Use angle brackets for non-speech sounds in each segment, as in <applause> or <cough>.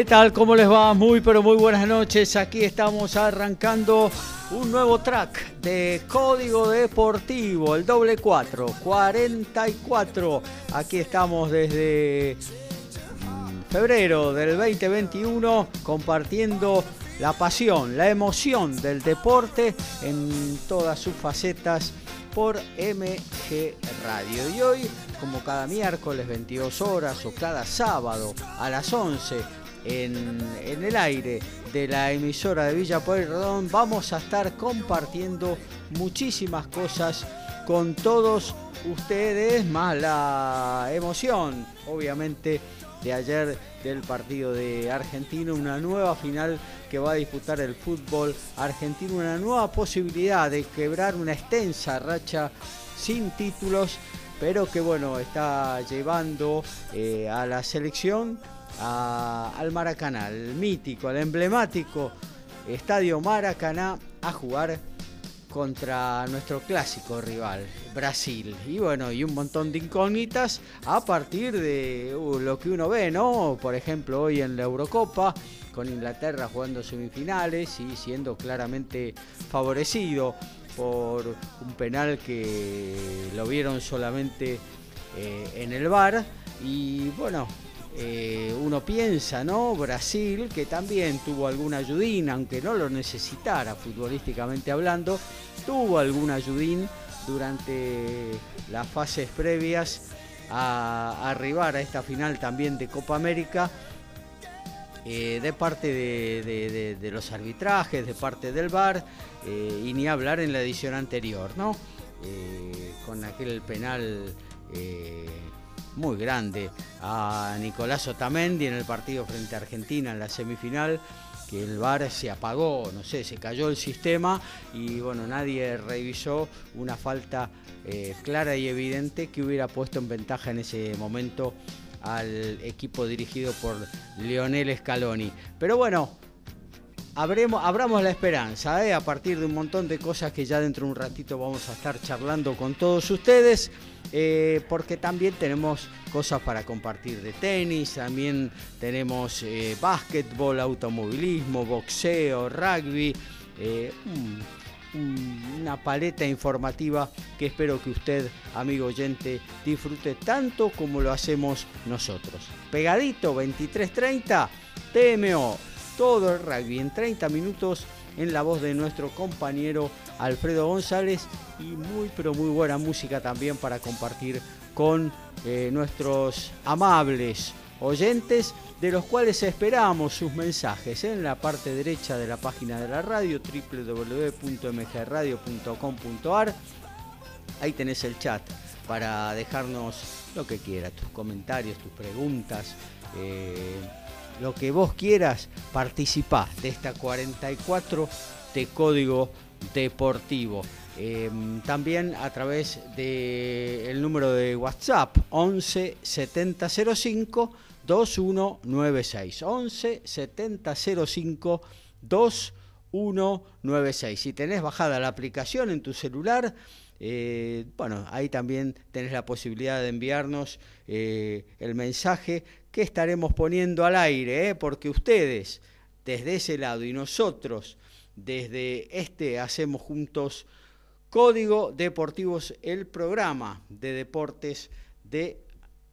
¿Qué tal? ¿Cómo les va? Muy pero muy buenas noches. Aquí estamos arrancando un nuevo track de Código Deportivo, el doble 4, 44. Aquí estamos desde mm, febrero del 2021 compartiendo la pasión, la emoción del deporte en todas sus facetas por MG Radio. Y hoy, como cada miércoles 22 horas o cada sábado a las 11, en, el aire de la emisora de Villa Pueyrredón. Vamos a estar compartiendo muchísimas cosas con todos ustedes, más la emoción, obviamente, de ayer del partido de Argentina, una nueva final que va a disputar el fútbol argentino, una nueva posibilidad de quebrar una extensa racha sin títulos, pero que bueno, está llevando eh, a la selección al Maracaná, al mítico, al emblemático Estadio Maracaná a jugar contra nuestro clásico rival, Brasil. Y bueno, y un montón de incógnitas a partir de uh, lo que uno ve, ¿no? Por ejemplo, hoy en la Eurocopa, con Inglaterra jugando semifinales y siendo claramente favorecido por un penal que lo vieron solamente eh, en el bar. Y bueno, eh, uno piensa, ¿no? Brasil, que también tuvo alguna ayudín, aunque no lo necesitara futbolísticamente hablando, tuvo algún ayudín durante las fases previas a, arribar a esta final también de Copa América. Eh, de parte de, los arbitrajes, de parte del VAR, eh, y ni hablar en la edición anterior, ¿no? con aquel penal muy grande a Nicolás Otamendi en el partido frente a Argentina en la semifinal que el VAR se apagó, no sé, se cayó el sistema y bueno, nadie revisó una falta eh, clara y evidente que hubiera puesto en ventaja en ese momento al equipo dirigido por Lionel Scaloni. Pero bueno, abremos, abramos la esperanza, ¿eh? a partir de un montón de cosas que ya dentro de un ratito vamos a estar charlando con todos ustedes. Eh, porque también tenemos cosas para compartir de tenis, también tenemos eh, básquetbol, automovilismo, boxeo, rugby, eh, una paleta informativa que espero que usted, amigo oyente, disfrute tanto como lo hacemos nosotros. Pegadito 23.30, TMO, todo el rugby. En 30 minutos en la voz de nuestro compañero Alfredo González y muy pero muy buena música también para compartir con eh, nuestros amables oyentes de los cuales esperamos sus mensajes. En la parte derecha de la página de la radio www.mgradio.com.ar ahí tenés el chat para dejarnos lo que quieras, tus comentarios, tus preguntas, eh, lo que vos quieras, participá de esta 44 de Código Deportivo. Em, también a través del número de WhatsApp 11 7005 2196. 11 7005 2196. Si tenés bajada la aplicación en tu celular, eh, bueno, ahí también tenés la posibilidad de enviarnos eh, el mensaje que estaremos poniendo al aire, eh, porque ustedes desde ese lado y nosotros desde este hacemos juntos Código Deportivos, el programa de deportes de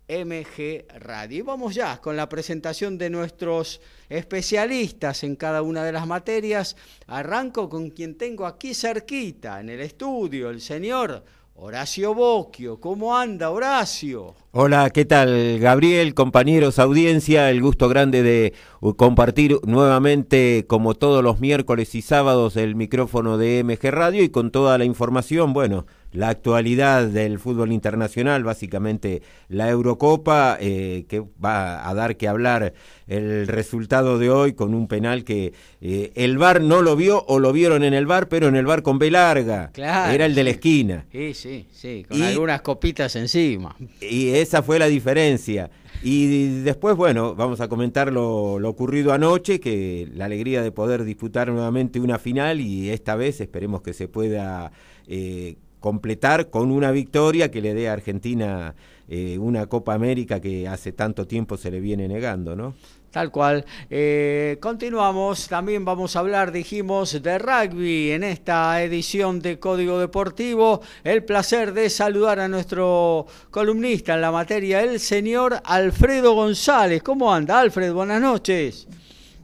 MG Radio. Y vamos ya con la presentación de nuestros especialistas en cada una de las materias. Arranco con quien tengo aquí cerquita, en el estudio, el señor Horacio Bocchio. ¿Cómo anda, Horacio? Hola, ¿qué tal, Gabriel, compañeros, audiencia? El gusto grande de uh, compartir nuevamente, como todos los miércoles y sábados, el micrófono de MG Radio y con toda la información, bueno, la actualidad del fútbol internacional, básicamente la Eurocopa, eh, que va a dar que hablar el resultado de hoy con un penal que eh, el VAR no lo vio o lo vieron en el VAR, pero en el VAR con B larga. Era el de la esquina. Sí, sí, sí, con algunas copitas encima. Y esa fue la diferencia. Y después, bueno, vamos a comentar lo, ocurrido anoche, que la alegría de poder disputar nuevamente una final y esta vez esperemos que se pueda eh, completar con una victoria que le dé a Argentina eh, una Copa América que hace tanto tiempo se le viene negando, ¿no? Tal cual. Eh, continuamos, también vamos a hablar, dijimos, de rugby en esta edición de Código Deportivo. El placer de saludar a nuestro columnista en la materia, el señor Alfredo González. ¿Cómo anda, Alfred? Buenas noches.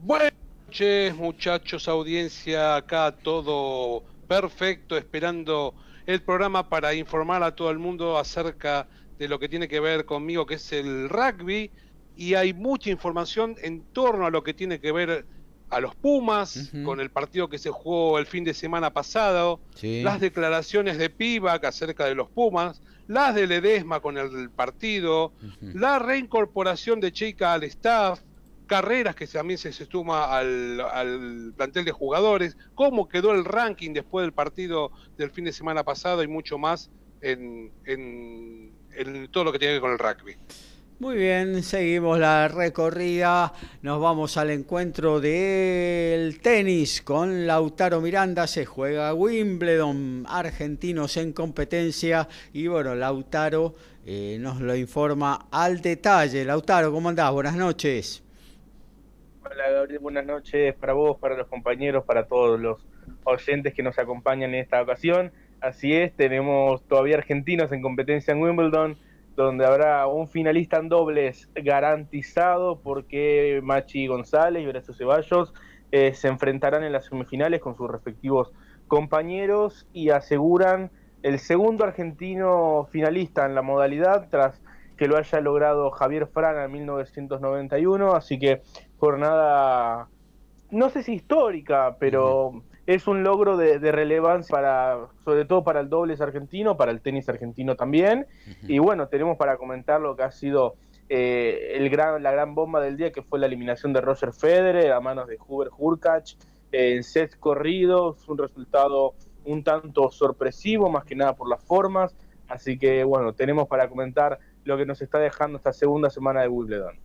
Buenas noches, muchachos, audiencia, acá todo perfecto, esperando el programa para informar a todo el mundo acerca de lo que tiene que ver conmigo, que es el rugby, y hay mucha información en torno a lo que tiene que ver a los Pumas, con el partido que se jugó el fin de semana pasado, las declaraciones de Pivac acerca de los Pumas, las de Ledesma con el partido, la reincorporación de Chica al staff, carreras que también se, suma al, plantel de jugadores, cómo quedó el ranking después del partido del fin de semana pasado y mucho más en, todo lo que tiene que ver con el rugby. Muy bien, seguimos la recorrida, nos vamos al encuentro del tenis con Lautaro Miranda, se juega Wimbledon, argentinos en competencia y bueno, Lautaro eh, nos lo informa al detalle. Lautaro, ¿cómo andás? Buenas noches. Hola Gabriel, buenas noches para vos, para los compañeros, para todos los oyentes que nos acompañan en esta ocasión. Así es, tenemos todavía argentinos en competencia en Wimbledon, donde habrá un finalista en dobles garantizado porque Machi González y Horacio Ceballos eh, se enfrentarán en las semifinales con sus respectivos compañeros y aseguran el segundo argentino finalista en la modalidad tras que lo haya logrado Javier Fraga en 1991, así que jornada, no sé si histórica, pero es un logro de, relevancia para, sobre todo para el dobles argentino, para el tenis argentino también, y bueno, tenemos para comentar lo que ha sido eh, el gran, la gran bomba del día, que fue la eliminación de Roger Federer a manos de Hubert Hurkacz en sets corridos, un resultado un tanto sorpresivo, más que nada por las formas, así que bueno, tenemos para comentar lo que nos está dejando esta segunda semana de Wimbledon.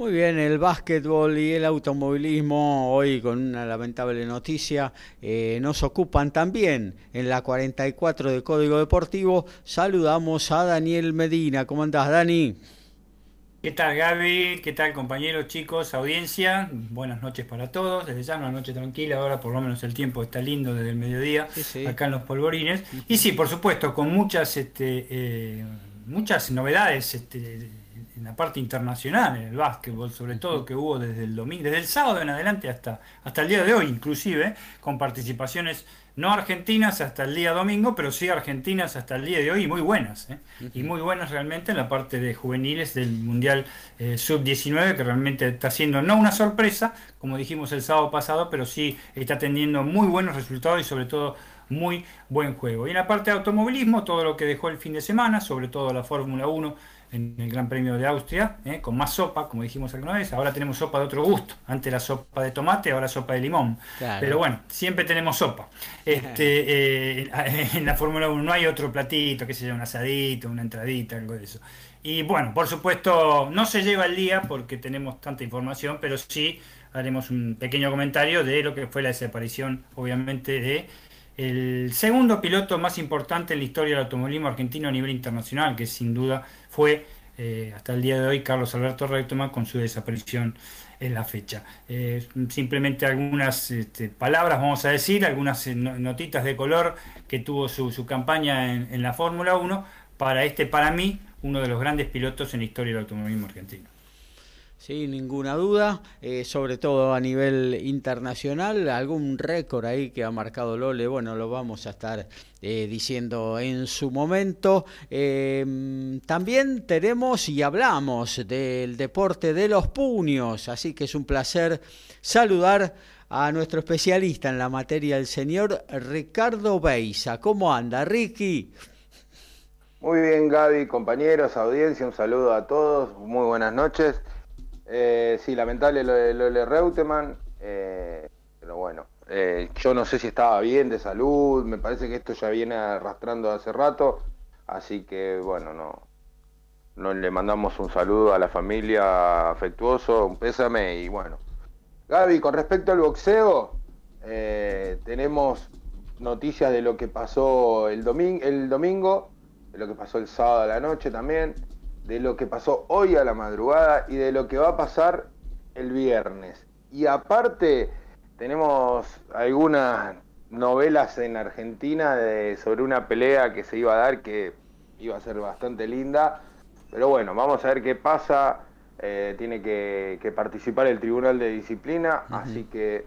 Muy bien, el básquetbol y el automovilismo, hoy con una lamentable noticia, eh, nos ocupan también en la 44 de Código Deportivo. Saludamos a Daniel Medina. ¿Cómo andás, Dani? ¿Qué tal, Gaby? ¿Qué tal, compañeros, chicos, audiencia? Buenas noches para todos. Desde ya una noche tranquila, ahora por lo menos el tiempo está lindo desde el mediodía, acá en los polvorines. Y sí, por supuesto, con muchas... Este, eh, muchas novedades este, en la parte internacional, en el básquetbol, sobre todo que hubo desde el domingo, desde el sábado en adelante hasta, hasta el día de hoy, inclusive, con participaciones no argentinas hasta el día domingo, pero sí argentinas hasta el día de hoy y muy buenas, ¿eh? y muy buenas realmente en la parte de juveniles del Mundial eh, Sub-19, que realmente está siendo no una sorpresa, como dijimos el sábado pasado, pero sí está teniendo muy buenos resultados y sobre todo muy buen juego. Y en la parte de automovilismo, todo lo que dejó el fin de semana, sobre todo la Fórmula 1 en el Gran Premio de Austria, ¿eh? con más sopa, como dijimos alguna vez. Ahora tenemos sopa de otro gusto. Antes la sopa de tomate, ahora sopa de limón. Pero bueno, siempre tenemos sopa. Este, <laughs> eh, en la Fórmula 1 no hay otro platito, que sea un asadito, una entradita, algo de eso. Y bueno, por supuesto, no se lleva el día porque tenemos tanta información, pero sí haremos un pequeño comentario de lo que fue la desaparición, obviamente, de el segundo piloto más importante en la historia del automovilismo argentino a nivel internacional, que sin duda fue eh, hasta el día de hoy Carlos Alberto Reutemann con su desaparición en la fecha. Eh, simplemente algunas este, palabras, vamos a decir, algunas eh, notitas de color que tuvo su, campaña en, en la Fórmula 1 para este, para mí, uno de los grandes pilotos en la historia del automovilismo argentino. Sin ninguna duda, eh, sobre todo a nivel internacional, algún récord ahí que ha marcado Lole, bueno, lo vamos a estar eh, diciendo en su momento. Em, también tenemos y hablamos del deporte de los puños, así que es un placer saludar a nuestro especialista en la materia, el señor Ricardo Beisa. ¿Cómo anda, Ricky? Muy bien, Gaby, compañeros, audiencia, un saludo a todos, muy buenas noches. Eh, sí, lamentable lo de, lo Reutemann, eh, pero bueno, eh, yo no sé si estaba bien de salud, me parece que esto ya viene arrastrando hace rato, así que bueno, no, no le mandamos un saludo a la familia afectuoso, un pésame y bueno. Gaby, con respecto al boxeo, eh, tenemos noticias de lo que pasó el domingo, de lo que pasó el sábado a la noche también de lo que pasó hoy a la madrugada y de lo que va a pasar el viernes. Y aparte tenemos algunas novelas en Argentina de, sobre una pelea que se iba a dar que iba a ser bastante linda. Pero bueno, vamos a ver qué pasa. Eh, tiene que, participar el Tribunal de Disciplina, así que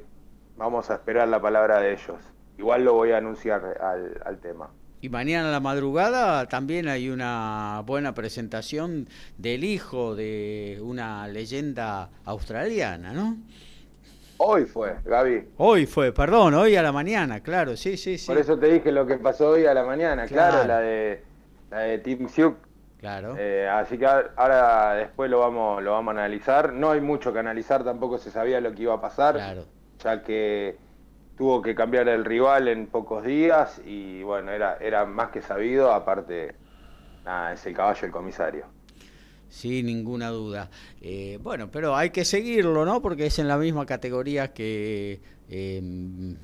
vamos a esperar la palabra de ellos. Igual lo voy a anunciar al tema. Y mañana a la madrugada también hay una buena presentación del hijo de una leyenda australiana, ¿no? Hoy fue, Gaby. Hoy fue, perdón, hoy a la mañana, claro, sí, sí, sí. Por eso te dije lo que pasó hoy a la mañana, claro, la de la de Tim Siuk. Claro. Eh, así que ahora después lo vamos lo vamos a analizar. No hay mucho que analizar, tampoco se sabía lo que iba a pasar. Claro. Ya que tuvo que cambiar el rival en pocos días y bueno, era, era más que sabido, aparte, nada, es el caballo el comisario. Sin ninguna duda. Eh, bueno, pero hay que seguirlo, ¿no? Porque es en la misma categoría que, em,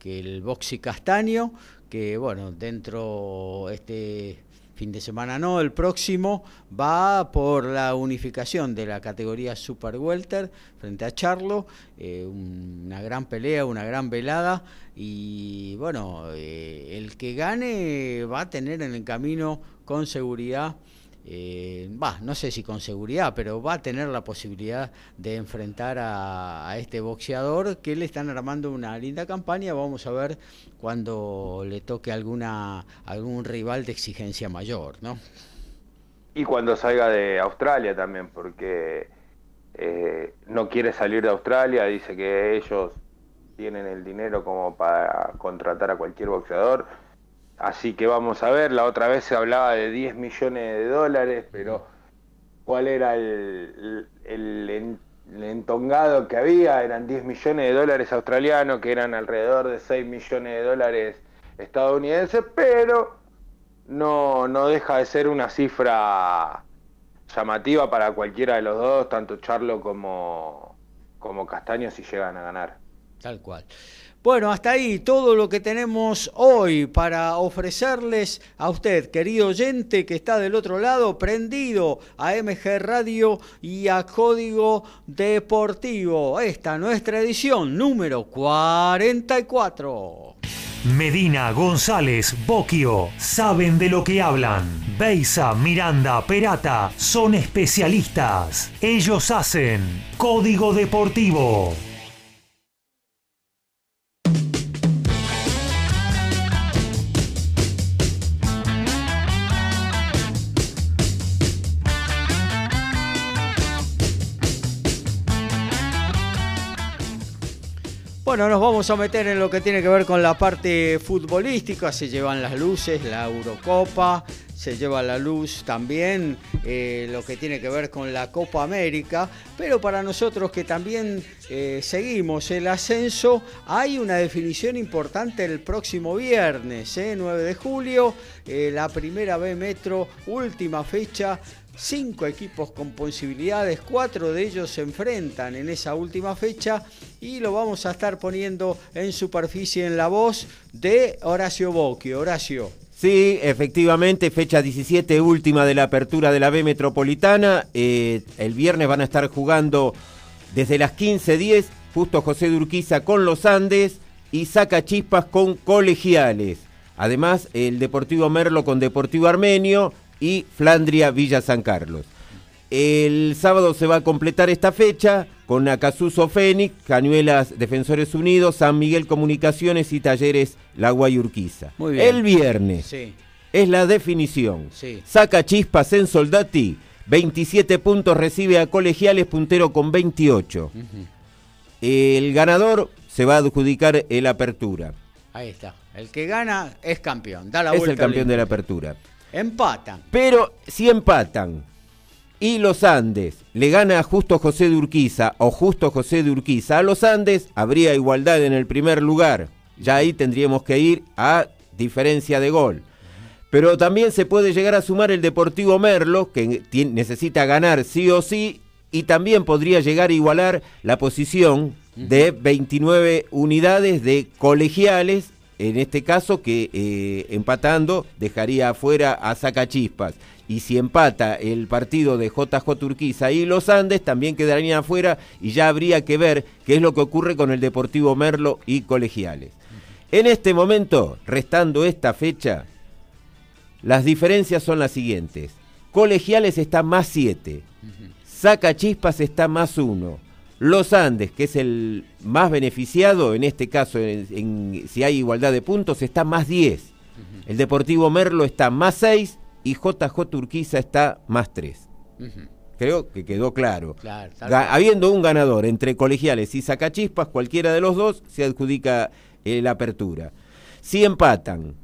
que el boxy castaño, que bueno, dentro este fin de semana no, el próximo va por la unificación de la categoría Super Welter frente a Charlo, eh, una gran pelea, una gran velada y bueno, eh, el que gane va a tener en el camino con seguridad eh, no sé si con seguridad, pero va a tener la posibilidad de enfrentar a, este boxeador que le están armando una linda campaña. Vamos a ver cuando le toque alguna algún rival de exigencia mayor, ¿no? Y cuando salga de Australia también, porque eh, no quiere salir de Australia, dice que ellos tienen el dinero como para contratar a cualquier boxeador Así que vamos a ver, la otra vez se hablaba de 10 millones de dólares, pero ¿cuál era el, entongado que había? Eran 10 millones de dólares australianos, que eran alrededor de 6 millones de dólares estadounidenses, pero no, no deja de ser una cifra llamativa para cualquiera de los dos, tanto Charlo como, como Castaño, si llegan a ganar. Tal cual. Bueno, hasta ahí todo lo que tenemos hoy para ofrecerles a usted, querido oyente que está del otro lado, prendido a MG Radio y a Código Deportivo. Esta nuestra edición número 44. Medina, González, Boquio, saben de lo que hablan. Beisa, Miranda, Perata, son especialistas. Ellos hacen Código Deportivo. Bueno, nos vamos a meter en lo que tiene que ver con la parte futbolística. Se llevan las luces, la Eurocopa, se lleva la luz también eh, lo que tiene que ver con la Copa América. Pero para nosotros que también eh, seguimos el ascenso, hay una definición importante el próximo viernes, 9 eh, de julio, la primera B Metro, última fecha cinco equipos con posibilidades, cuatro de ellos se enfrentan en esa última fecha y lo vamos a estar poniendo en superficie en la voz de Horacio Bocchi. Horacio. Sí, efectivamente, fecha 17 última de la apertura de la B Metropolitana. Eh, el viernes van a estar jugando desde las 15.10, justo José Durquiza con los Andes y Saca Chispas con Colegiales. Además, el Deportivo Merlo con Deportivo Armenio y Flandria Villa San Carlos. El sábado se va a completar esta fecha con Acasuso Fénix, Cañuelas Defensores Unidos, San Miguel Comunicaciones y Talleres La Guayurquiza. Muy bien. El viernes Sí. es la definición. Sí. Saca chispas en Soldati, 27 puntos recibe a Colegiales, puntero con 28. El ganador se va a adjudicar el Apertura. Ahí está. El que gana es campeón. Da la Es vuelta. el campeón de la Apertura. Empatan. Pero si empatan y los Andes le gana a Justo José de Urquiza o Justo José de Urquiza a los Andes, habría igualdad en el primer lugar. Ya ahí tendríamos que ir a diferencia de gol. Pero también se puede llegar a sumar el Deportivo Merlo, que necesita ganar sí o sí, y también podría llegar a igualar la posición de 29 unidades de colegiales, en este caso que eh, empatando dejaría afuera a Sacachispas. Y si empata el partido de JJ Turquiza y los Andes, también quedarían afuera y ya habría que ver qué es lo que ocurre con el Deportivo Merlo y colegiales. En este momento, restando esta fecha, las diferencias son las siguientes. Colegiales está más 7. Saca Chispas está más 1. Los Andes, que es el más beneficiado, en este caso, en- en- si hay igualdad de puntos, está más 10. El Deportivo Merlo está más 6 y JJ Turquiza está más 3. Ujú. Creo que quedó claro. Habiendo un ganador entre colegiales y sacachispas, cualquiera de los dos se adjudica eh, la apertura. Si empatan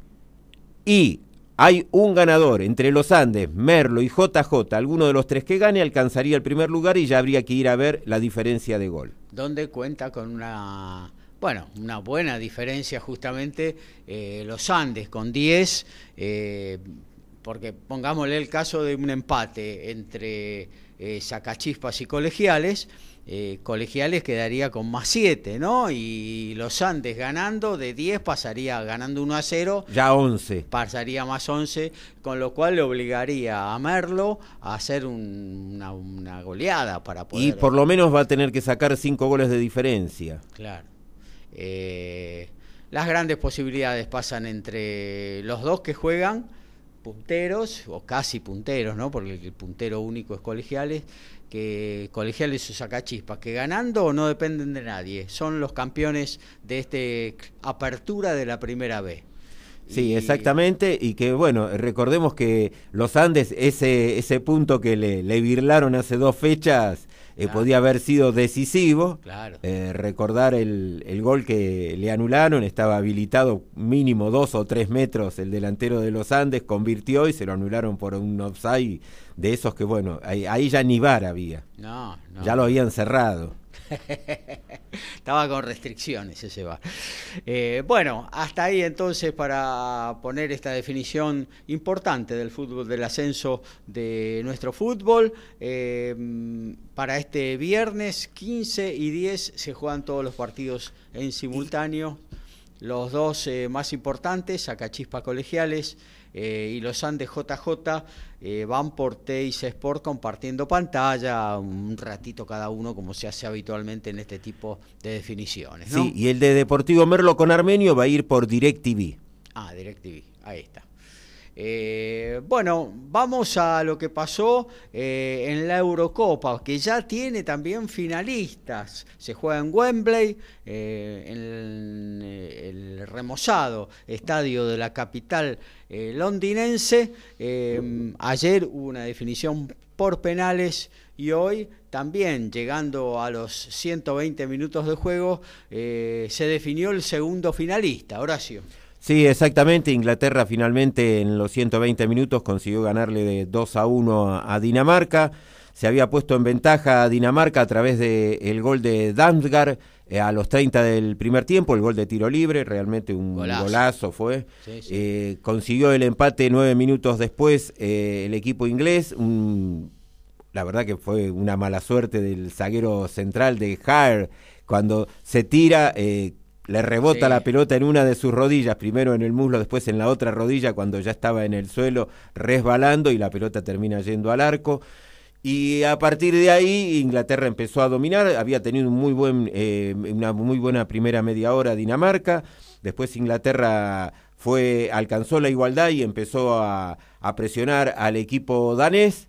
y hay un ganador entre los Andes, Merlo y JJ, alguno de los tres que gane alcanzaría el primer lugar y ya habría que ir a ver la diferencia de gol. donde cuenta con una bueno una buena diferencia justamente eh, los Andes con 10 eh, porque pongámosle el caso de un empate entre eh, Sacachispas y Colegiales eh, Colegiales quedaría con más 7, ¿no? Y los Andes ganando de 10 pasaría ganando 1 a 0 Ya 11. pasaría más 11, con lo cual le obligaría a Merlo a hacer un- una, una goleada para poder... Y por lo menos va a tener que sacar cinco goles de diferencia. Claro. Eh, las grandes posibilidades pasan entre los dos que juegan, punteros, o casi punteros, ¿no? Porque el puntero único es colegiales, que colegiales o sacachispas, que ganando no dependen de nadie, son los campeones de este apertura de la primera B. Sí, exactamente, y que bueno, recordemos que los Andes, ese, ese punto que le, le virlaron hace dos fechas, eh, Claro. podía haber sido decisivo. Claro. Eh, recordar el, el gol que le anularon, estaba habilitado mínimo dos o tres metros el delantero de los Andes, convirtió y se lo anularon por un offside de esos que bueno, ahí, ahí ya ni VAR había, No, no. ya lo habían cerrado. <laughs> Estaba con restricciones ese bar. Eh, bueno, hasta ahí entonces para poner esta definición importante del fútbol, del ascenso de nuestro fútbol. Eh, para este viernes 15 y 10 se juegan todos los partidos en simultáneo. Los dos eh, más importantes, Acachispa Colegiales y los Andes JJ, eh, van por Teis Sport compartiendo pantalla un ratito cada uno, como se hace habitualmente en este tipo de definiciones. ¿no? Sí, y el de Deportivo Merlo con Armenio va a ir por DirecTV. Ah, DirecTV, ahí está. Eh, bueno, vamos a lo que pasó eh, en la Eurocopa, que ya tiene también finalistas. Se juega en Wembley, eh, en el, remozado estadio de la capital eh, londinense. Eh, ayer hubo una definición por penales y hoy también llegando a los 120 minutos de juego se definió el segundo finalista, Horacio. Sí, exactamente. Inglaterra finalmente en los 120 minutos consiguió ganarle de 2 a 1 a, Dinamarca. Se había puesto en ventaja a Dinamarca a través del gol de Damsgaard eh, a los 30 del primer tiempo, el gol de tiro libre, realmente un Golazo. golazo, fue. Sí, sí. Eh, consiguió el empate nueve minutos después eh, el equipo inglés. un- la verdad que fue una mala suerte del zaguero central de Jaer cuando se tira. Le rebota Sí. la pelota en una de sus rodillas, primero en el muslo, después en la otra rodilla, cuando ya estaba en el suelo resbalando y la pelota termina yendo al arco. Y a partir de ahí Inglaterra empezó a dominar, había tenido un muy buen, eh, una muy buena primera media hora Dinamarca, después Inglaterra fue, alcanzó la igualdad y empezó a, a presionar al equipo danés.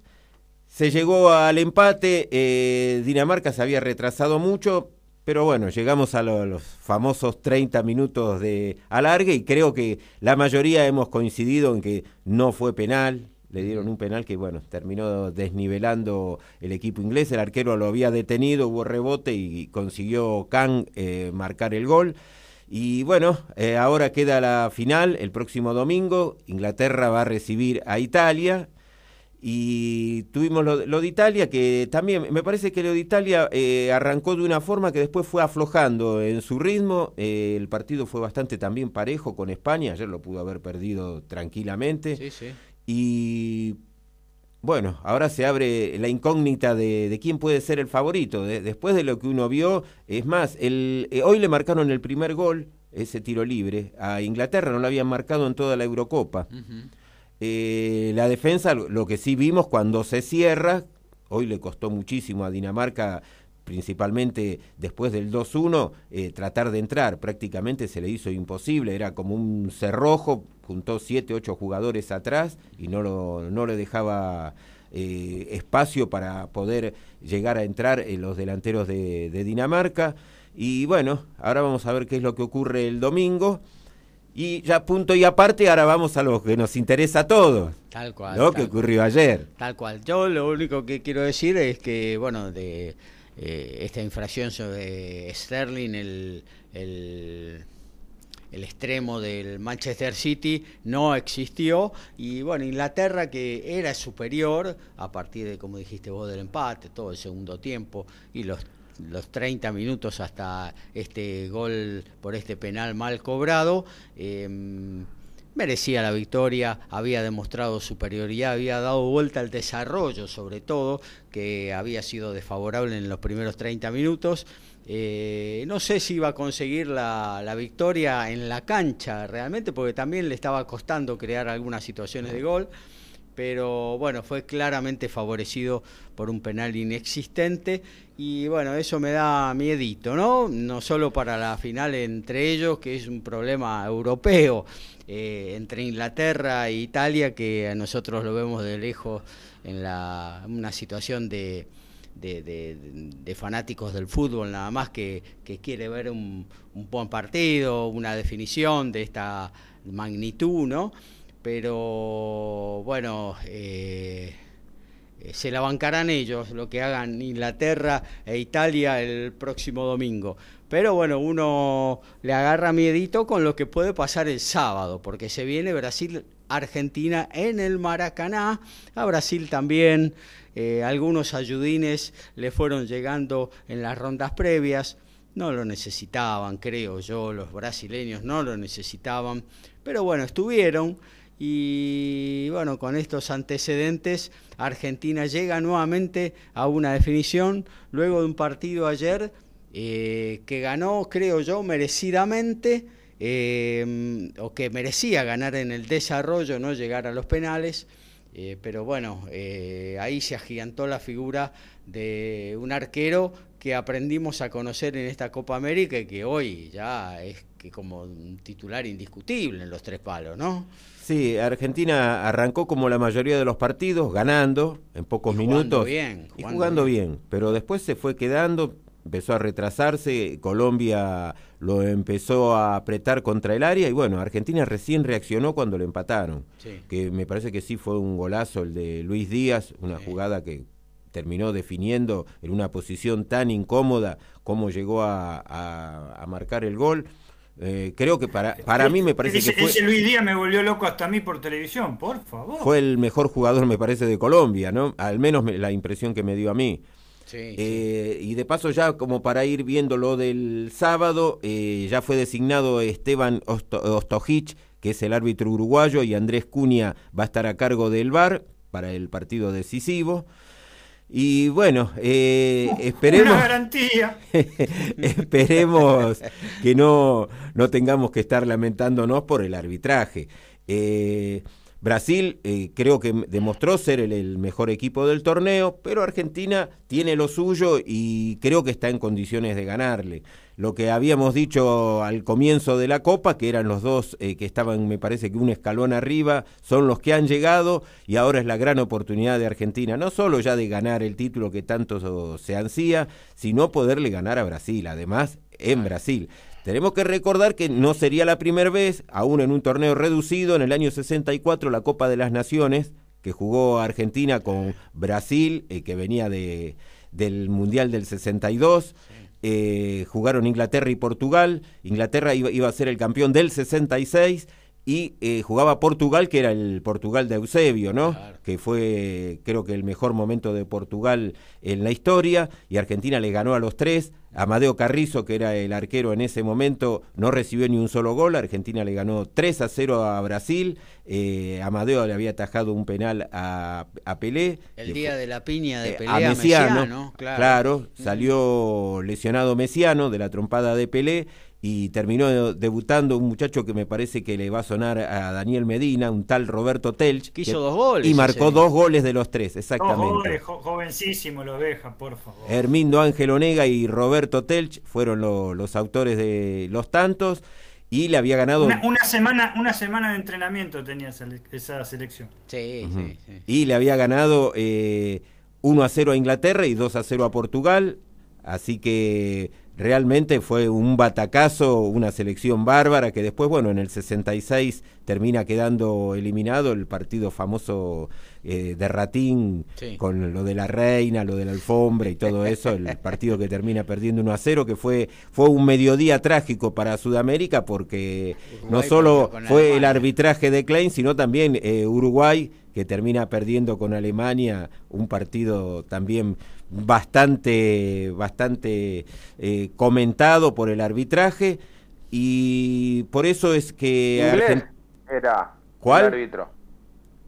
se llegó al empate, eh, Dinamarca se había retrasado mucho, pero bueno, llegamos a los famosos 30 minutos de alargue y creo que la mayoría hemos coincidido en que no fue penal, le dieron un penal que bueno, terminó desnivelando el equipo inglés, el arquero lo había detenido, hubo rebote y consiguió Kang eh, marcar el gol. Y bueno, eh, ahora queda la final el próximo domingo, Inglaterra va a recibir a Italia y tuvimos lo, de Italia, que también me parece que lo de Italia eh, arrancó de una forma que después fue aflojando en su ritmo. Eh, el partido fue bastante también parejo con España, ayer lo pudo haber perdido tranquilamente. Sí, sí. Y bueno, ahora se abre la incógnita de, quién puede ser el favorito. después de lo que uno vio, es más, el, eh, hoy le marcaron el primer gol, ese tiro libre, a Inglaterra, no lo habían marcado en toda la Eurocopa. Eh, la defensa, lo que sí vimos cuando se cierra, hoy le costó muchísimo a Dinamarca, principalmente después del 2-1, eh, tratar de entrar. Prácticamente se le hizo imposible, era como un cerrojo, juntó 7, 8 jugadores atrás y no, lo, no le dejaba eh, espacio para poder llegar a entrar en los delanteros de Dinamarca. Y bueno, ahora vamos a ver qué es lo que ocurre el domingo. Y ya punto y aparte, ahora vamos a lo que nos interesa a todos. Tal cual. Lo que ocurrió ayer. Tal cual. Yo lo único que quiero decir es que, bueno, de eh, esta infracción sobre Sterling, el, el, el, extremo del Manchester City, no existió. Y bueno, Inglaterra, que era superior a partir de, como dijiste vos, del empate, todo el segundo tiempo y los los 30 minutos hasta este gol por este penal mal cobrado. Em, merecía la victoria, había demostrado superioridad, había dado vuelta al desarrollo sobre todo, que había sido desfavorable en los primeros 30 minutos. Eh, no sé si iba a conseguir la, la, victoria en la cancha realmente, porque también le estaba costando crear algunas situaciones de gol pero bueno, fue claramente favorecido por un penal inexistente y bueno, eso me da miedito, ¿no? No solo para la final entre ellos, que es un problema europeo, eh, entre Inglaterra e Italia, que a nosotros lo vemos de lejos en la, una situación de, de, fanáticos del fútbol nada más que, que quiere ver un, un buen partido, una definición de esta magnitud, ¿no? Pero bueno, eh, eh, se la bancarán ellos lo que hagan Inglaterra e Italia el próximo domingo. Pero bueno, uno le agarra miedito con lo que puede pasar el sábado, porque se viene Brasil-Argentina en el Maracaná. A Brasil también eh, algunos ayudines le fueron llegando en las rondas previas. No lo necesitaban, creo yo, los brasileños no lo necesitaban. Pero bueno, estuvieron. Y bueno, con estos antecedentes, Argentina llega nuevamente a una definición luego de un partido ayer eh, que ganó, creo yo, merecidamente, eh, o que merecía ganar en el desarrollo, no llegar a los penales. Eh, pero bueno, ahí se agigantó la figura de un arquero que aprendimos a conocer en esta Copa América y que hoy ya es que como un titular indiscutible en los tres palos, ¿no? Sí, Argentina arrancó como la mayoría de los partidos, ganando en pocos minutos bien, y jugando bien. pero después se fue quedando, empezó a retrasarse, Colombia lo empezó a apretar contra el área y bueno, Argentina recién reaccionó cuando lo empataron, que me parece que sí fue un golazo el de Luis Díaz, una jugada que terminó definiendo en una posición tan incómoda como llegó a marcar el gol. Eh, creo que para, para mí me parece que fue, ese Luis Díaz me volvió loco hasta a mí por televisión, por favor. Fue el mejor jugador, me parece, de Colombia, ¿no? Al menos la impresión que me dio a mí. Eh, y de paso ya como para ir viendo lo del sábado, eh, ya fue designado Esteban Ostojic, que es el árbitro uruguayo, y Andrés Cunha va a estar a cargo del VAR para el partido decisivo. Y bueno, eh, esperemos. Una garantía. <laughs> esperemos que no, no tengamos que estar lamentándonos por el arbitraje. Eh, Brasil eh, creo que demostró ser el, mejor equipo del torneo, pero Argentina tiene lo suyo y creo que está en condiciones de ganarle. Lo que habíamos dicho al comienzo de la Copa, que eran los dos eh, que estaban, me parece que un escalón arriba, son los que han llegado y ahora es la gran oportunidad de Argentina, no solo ya de ganar el título que tanto se ansía, sino poderle ganar a Brasil, además en Brasil. Tenemos que recordar que no sería la primera vez, aún en un torneo reducido, en el año 64 la Copa de las Naciones, que jugó Argentina con Brasil, eh, que venía de, del Mundial del 62. Eh, jugaron Inglaterra y Portugal. Inglaterra iba, iba, a ser el campeón del 66 y eh, jugaba Portugal, que era el Portugal de Eusebio, ¿no? Que fue, creo que el mejor momento de Portugal en la historia, y Argentina le ganó a los tres. Amadeo Carrizo, que era el arquero en ese momento, no recibió ni un solo gol. Argentina le ganó 3 a 0 a Brasil. Eh, Amadeo le había atajado un penal a, a Pelé. El día de la piña de eh, Pelé a Messiano, claro. claro. salió lesionado Messiano de la trompada de Pelé y terminó debutando un muchacho que me parece que le va a sonar a Daniel Medina, un tal Roberto Telch. Que hizo dos goles. Y marcó dos goles de los tres, exactamente. Dos goles, jovencísimo lo deja, por favor. Hermindo Ángel Onega y Roberto Telch fueron los autores de los tantos y le había ganado una, semana una semana de entrenamiento tenía esa, selección sí, sí, sí, y le había ganado eh, 1 a 0 a Inglaterra y 2 a 0 a Portugal así que realmente fue un batacazo, una selección bárbara que después, bueno, en el 66 termina quedando eliminado el partido famoso eh, de Ratín con lo de la reina, lo de la alfombra y todo eso, el <laughs> partido que termina perdiendo 1 a 0, que fue, fue un mediodía trágico para Sudamérica porque no solo fue el arbitraje de Klein, sino también eh, Uruguay que termina perdiendo con Alemania un partido también bastante, bastante eh, comentado por el arbitraje y por eso es que... Inglés era ¿Cuál? el árbitro.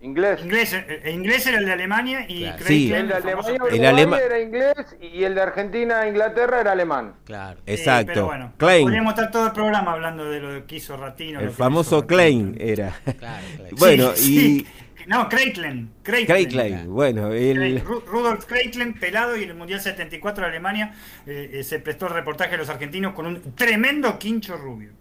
Inglés. Inglés, eh, inglés era el de Alemania y sí. el de Alemania era inglés y el de Argentina Inglaterra era alemán. Claro. Exacto. pero bueno, Podríamos estar todo el programa hablando de lo que hizo Ratino. El famoso Klein era. Claro, bueno, y no, Kreitlen. Kreitlen, bueno. El... Rudolf Kreitlen, pelado, y en el Mundial 74 de Alemania eh, eh, se prestó el reportaje de los argentinos con un tremendo quincho rubio.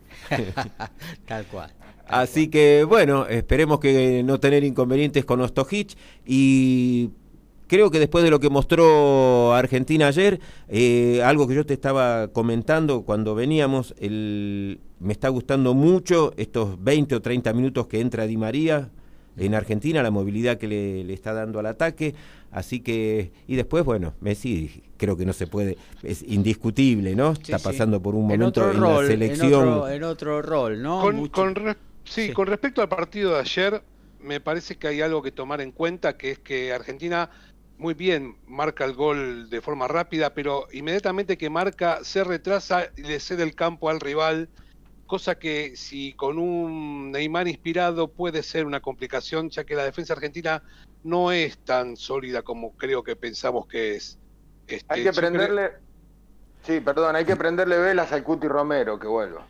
<laughs> Tal cual. Así que, bueno, esperemos que no tener inconvenientes con Ostojic y creo que después de lo que mostró Argentina ayer, eh, algo que yo te estaba comentando cuando veníamos, el, me está gustando mucho estos 20 o 30 minutos que entra Di María, en Argentina, la movilidad que le, está dando al ataque. Así que, y después, bueno, Messi creo que no se puede, es indiscutible, ¿no? está pasando por un momento en, la selección. En otro, rol, ¿no? sí, con respecto al partido de ayer, me parece que hay algo que tomar en cuenta, que es que Argentina muy bien marca el gol de forma rápida, pero inmediatamente que marca se retrasa y le cede el campo al rival cosa que si con un Neymar inspirado puede ser una complicación, ya que la defensa argentina no es tan sólida como creo que pensamos que es. Este, hay que prenderle, sí, perdón, hay que prenderle velas al Cuti Romero que vuelva.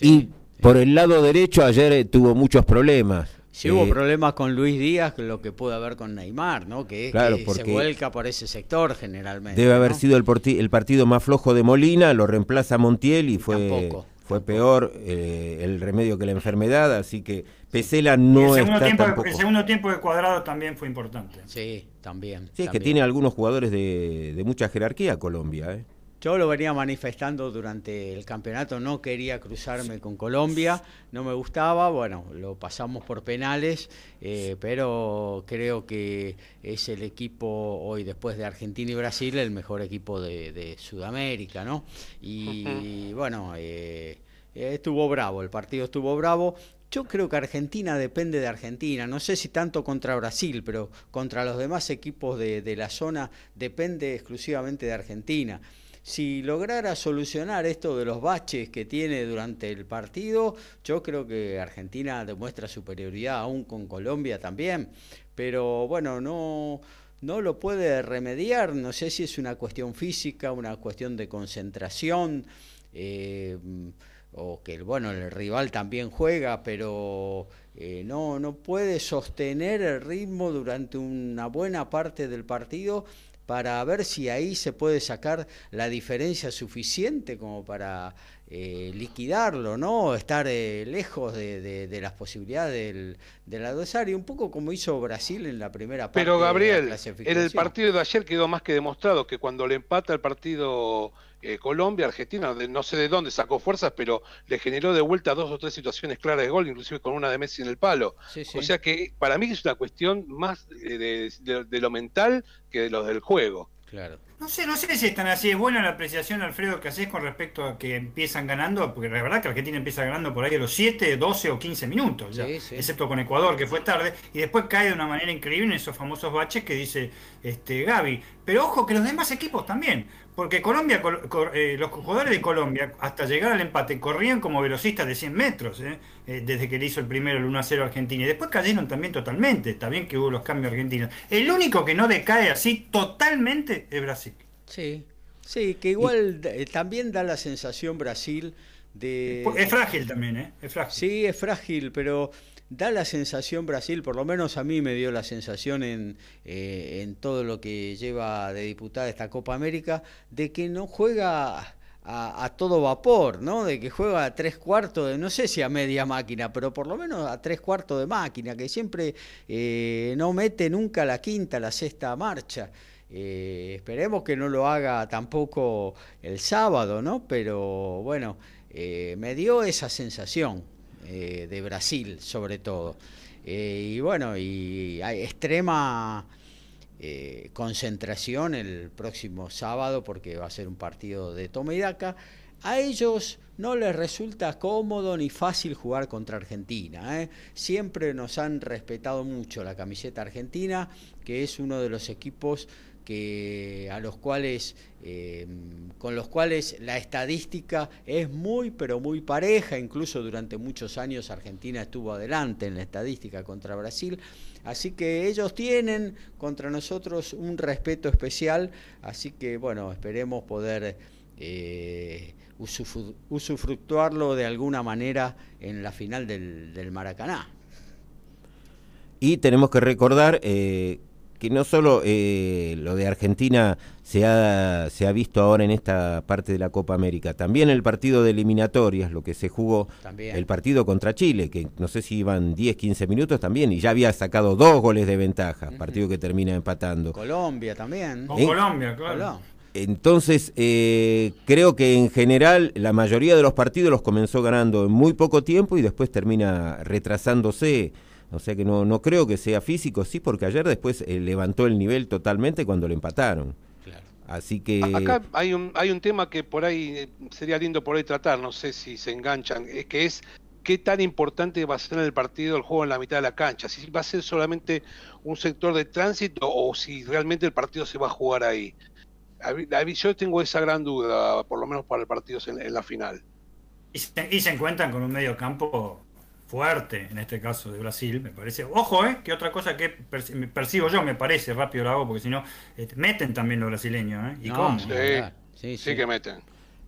Y por el lado derecho ayer eh, tuvo muchos problemas. Sí, hubo eh, problemas con Luis Díaz, lo que pudo haber con Neymar, ¿no? Que, se vuelca por ese sector generalmente. Debe haber sido el, el, partido más flojo de Molina, lo reemplaza Montiel y fue fue peor eh, el remedio que la enfermedad, así que Pesela no está tiempo, tampoco... El segundo tiempo de cuadrado también fue importante. Sí, también. Sí, es que tiene algunos jugadores de, de mucha jerarquía Colombia, ¿eh? Yo lo venía manifestando durante el campeonato, no quería cruzarme con Colombia, no me gustaba, bueno, lo pasamos por penales, eh, pero creo que es el equipo hoy, después de Argentina y Brasil, el mejor equipo de, Sudamérica, ¿no? Y bueno, eh, estuvo bravo, el partido estuvo bravo. Yo creo que Argentina depende de Argentina, no sé si tanto contra Brasil, pero contra los demás equipos de, de la zona depende exclusivamente de Argentina si lograra solucionar esto de los baches que tiene durante el partido, yo creo que Argentina demuestra superioridad aún con Colombia también, pero bueno, no no lo puede remediar, no sé si es una cuestión física, una cuestión de concentración, eh, o que bueno, el rival también juega, pero eh, no, no puede sostener el ritmo durante una buena parte del partido para ver si ahí se puede sacar la diferencia suficiente como para eh, liquidarlo, ¿no? Estar eh, lejos de, las posibilidades del, del, adversario, un poco como hizo Brasil en la primera parte. Pero Gabriel, en el partido de ayer quedó más que demostrado que cuando le empata el partido eh, Colombia, Argentina, no sé de dónde sacó fuerzas, pero le generó de vuelta dos o tres situaciones claras de gol, inclusive con una de Messi en el palo. O sea que para mí es una cuestión más de, de lo mental que de lo del juego. Claro. No sé, no sé si están así. Es buena la apreciación, Alfredo, que haces con respecto a que empiezan ganando, porque la verdad que Argentina empieza ganando por ahí a los 7, 12 o 15 minutos, excepto con Ecuador, que fue tarde, y después cae de una manera increíble en esos famosos baches que dice este Gaby. Pero ojo que los demás equipos también, porque Colombia, eh, los jugadores de Colombia, hasta llegar al empate, corrían como velocistas de 100 metros, ¿eh? Eh, desde que le hizo el primero el 1 0 a Argentina. Y después cayeron también totalmente. Está bien que hubo los cambios argentinos. El único que no decae así totalmente es Brasil. Sí, sí, que igual también da la sensación Brasil de... Es frágil también, ¿eh? Es frágil. Sí, es frágil, pero da la sensación Brasil, por lo menos a mí me dio la sensación en, eh, en todo lo que lleva de diputada esta Copa América, de que no juega a, todo vapor, ¿no? De que juega a tres cuartos, de, no sé si a media máquina, pero por lo menos a tres cuartos de máquina, que siempre eh, no mete nunca la quinta, la sexta marcha. Eh, esperemos que no lo haga tampoco el sábado, ¿no? Pero bueno, me dio esa sensación. Eh, de Brasil sobre todo. Eh, y bueno, y hay extrema eh, concentración el próximo sábado porque va a ser un partido de toma y daca. A ellos no les resulta cómodo ni fácil jugar contra Argentina. Siempre nos han respetado mucho la camiseta argentina, que es uno de los equipos que a los cuales eh, con los cuales la estadística es muy pero muy pareja. Incluso durante muchos años Argentina estuvo adelante en la estadística contra Brasil. Así que ellos tienen contra nosotros un respeto especial. Así que bueno esperemos poder eh, usufructuarlo de alguna manera en la final del, Maracaná. Y tenemos que recordar eh, que no solo eh, lo de Argentina se ha, se ha visto ahora en esta parte de la Copa América, también el partido de eliminatorias, lo que se jugó, el partido contra Chile, que no sé si iban 10, 15 minutos también, y ya había sacado dos goles de ventaja, partido que termina empatando. Colombia también. Con Colombia, claro. Entonces, eh, creo que en general la mayoría de los partidos los comenzó ganando en muy poco tiempo y después termina retrasándose. O sea que no, no creo que sea físico, sí, porque ayer después eh, levantó el nivel totalmente cuando le empataron. Claro. Así que... Acá hay un, hay un tema que por ahí eh, sería lindo por ahí tratar, no sé si se enganchan, es que es qué tan importante va a ser en el partido el juego en la mitad de la cancha, si va a ser solamente un sector de tránsito o si realmente el partido se va a jugar ahí. Yo tengo esa gran duda, por lo menos para el partido en, la final. Y se, y se encuentran con un medio campo fuerte, en este caso de Brasil, me parece. Ojo, ¿eh? Que otra cosa que percibo yo, me parece, rápido lo hago, porque si no, este, meten también los brasileños, ¿eh? ¿Y cómo? Sí, sí, que meten.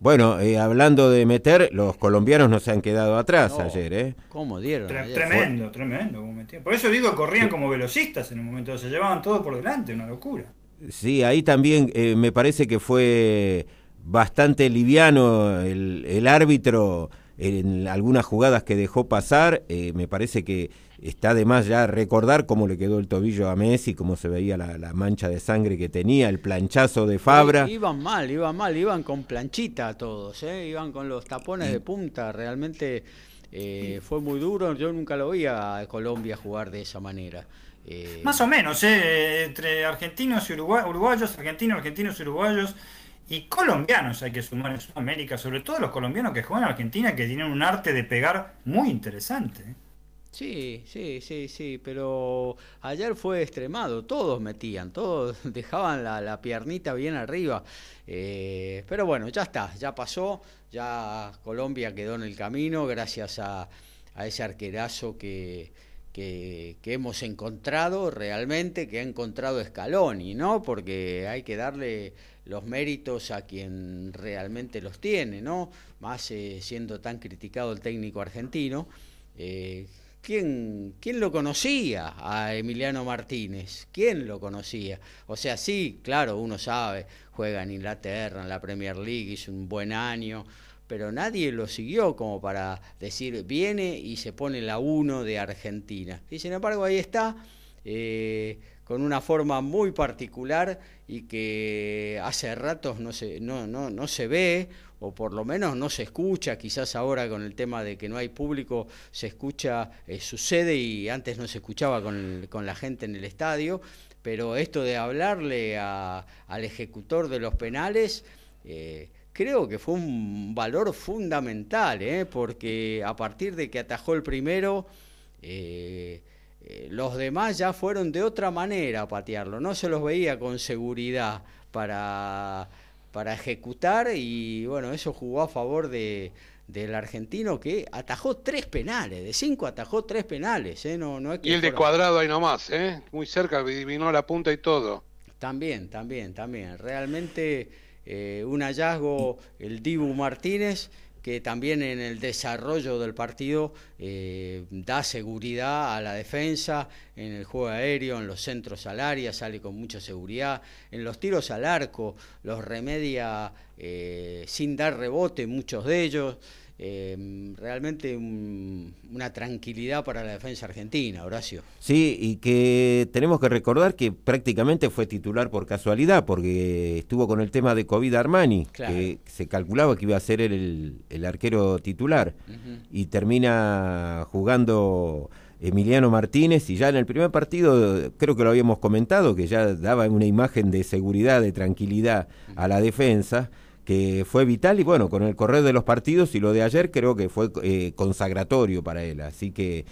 Bueno, eh, hablando de meter, los colombianos no se han quedado atrás ayer, ¿eh? ¿Cómo dieron? tremendo, tremendo. Por eso digo, corrían como velocistas en un momento, se llevaban todo por delante, una locura. Sí, ahí también eh, me parece que fue bastante liviano el, el árbitro en algunas jugadas que dejó pasar, eh, me parece que está de más ya recordar cómo le quedó el tobillo a Messi, cómo se veía la, mancha de sangre que tenía, el planchazo de Fabra. iban mal, iban mal, iban con planchita todos, ¿eh? iban con los tapones de punta, realmente eh, fue muy duro, yo nunca lo vi a Colombia jugar de esa manera. Más o menos, entre argentinos y uruguayos, argentinos, argentinos y uruguayos, y colombianos hay que sumar en Sudamérica, sobre todo los colombianos que juegan en Argentina, que tienen un arte de pegar muy interesante. ¿eh? Sí, sí, sí, sí, pero ayer fue extremado, todos metían, todos <laughs> dejaban la, piernita bien arriba, eh, pero bueno, ya está, ya pasó, ya Colombia quedó en el camino gracias a, a ese arquerazo que, que, hemos encontrado realmente, que ha encontrado Scaloni, ¿no? Porque hay que darle los méritos a quien realmente los tiene, ¿no? Más eh, siendo tan criticado el técnico argentino, eh, ¿quién, ¿quién lo conocía a Emiliano Martínez? ¿Quién lo conocía? O sea, sí, claro, uno sabe, juega en Inglaterra, en la Premier League, hizo un buen año, pero nadie lo siguió como para decir, viene y se pone la 1 de Argentina. Y sin embargo, ahí está. Eh, con una forma muy particular y que hace ratos no se, no, no, no se ve, o por lo menos no se escucha, quizás ahora con el tema de que no hay público se escucha, eh, sucede y antes no se escuchaba con, con, la gente en el estadio, pero esto de hablarle al ejecutor de los penales, eh, creo que fue un valor fundamental, eh, porque a partir de que atajó el primero, eh, los demás ya fueron de otra manera a patearlo, no se los veía con seguridad para, para ejecutar y bueno, eso jugó a favor de, del argentino que atajó tres penales, de cinco atajó tres penales. ¿eh? No, no y el de cuadrado ahí nomás, ¿eh? muy cerca, vino la punta y todo. También, también, también. Realmente eh, un hallazgo, el Dibu Martínez que también en el desarrollo del partido eh, da seguridad a la defensa, en el juego aéreo, en los centros al área, sale con mucha seguridad, en los tiros al arco los remedia eh, sin dar rebote muchos de ellos. Eh, realmente una tranquilidad para la defensa argentina, Horacio. Sí, y que tenemos que recordar que prácticamente fue titular por casualidad, porque estuvo con el tema de COVID Armani, que se calculaba que iba a ser el, el arquero titular, y termina jugando Emiliano Martínez, y ya en el primer partido, creo que lo habíamos comentado, que ya daba una imagen de seguridad, de tranquilidad a la defensa que fue vital y bueno, con el correr de los partidos y lo de ayer creo que fue eh, consagratorio para él. Así que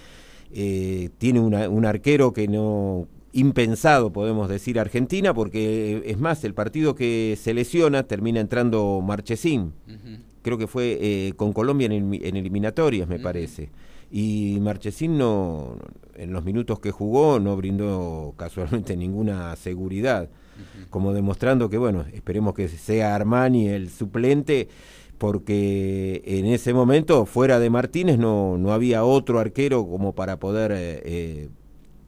eh, tiene un arquero que no impensado, podemos decir, Argentina, porque es más, el partido que se lesiona termina entrando Marchesín. Creo que fue eh, con Colombia en, eliminatorias, me parece. Y Marchesín no, en los minutos que jugó no brindó casualmente <laughs> ninguna seguridad como demostrando que, bueno, esperemos que sea Armani el suplente, porque en ese momento, fuera de Martínez, no, no había otro arquero como para poder eh, eh,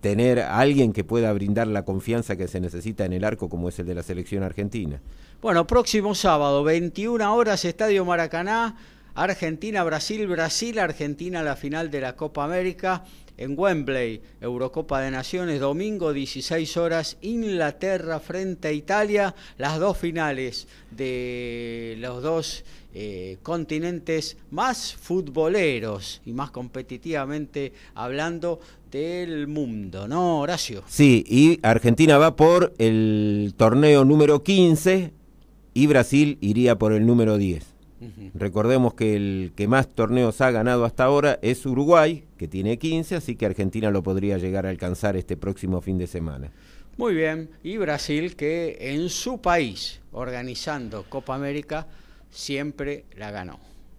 tener a alguien que pueda brindar la confianza que se necesita en el arco, como es el de la selección argentina. Bueno, próximo sábado, 21 horas, Estadio Maracaná. Argentina, Brasil, Brasil, Argentina, la final de la Copa América en Wembley, Eurocopa de Naciones, domingo 16 horas, Inglaterra frente a Italia, las dos finales de los dos eh, continentes más futboleros y más competitivamente hablando del mundo, ¿no, Horacio? Sí, y Argentina va por el torneo número 15 y Brasil iría por el número 10. Recordemos que el que más torneos ha ganado hasta ahora es Uruguay, que tiene 15, así que Argentina lo podría llegar a alcanzar este próximo fin de semana. Muy bien, y Brasil que en su país, organizando Copa América, siempre la ganó.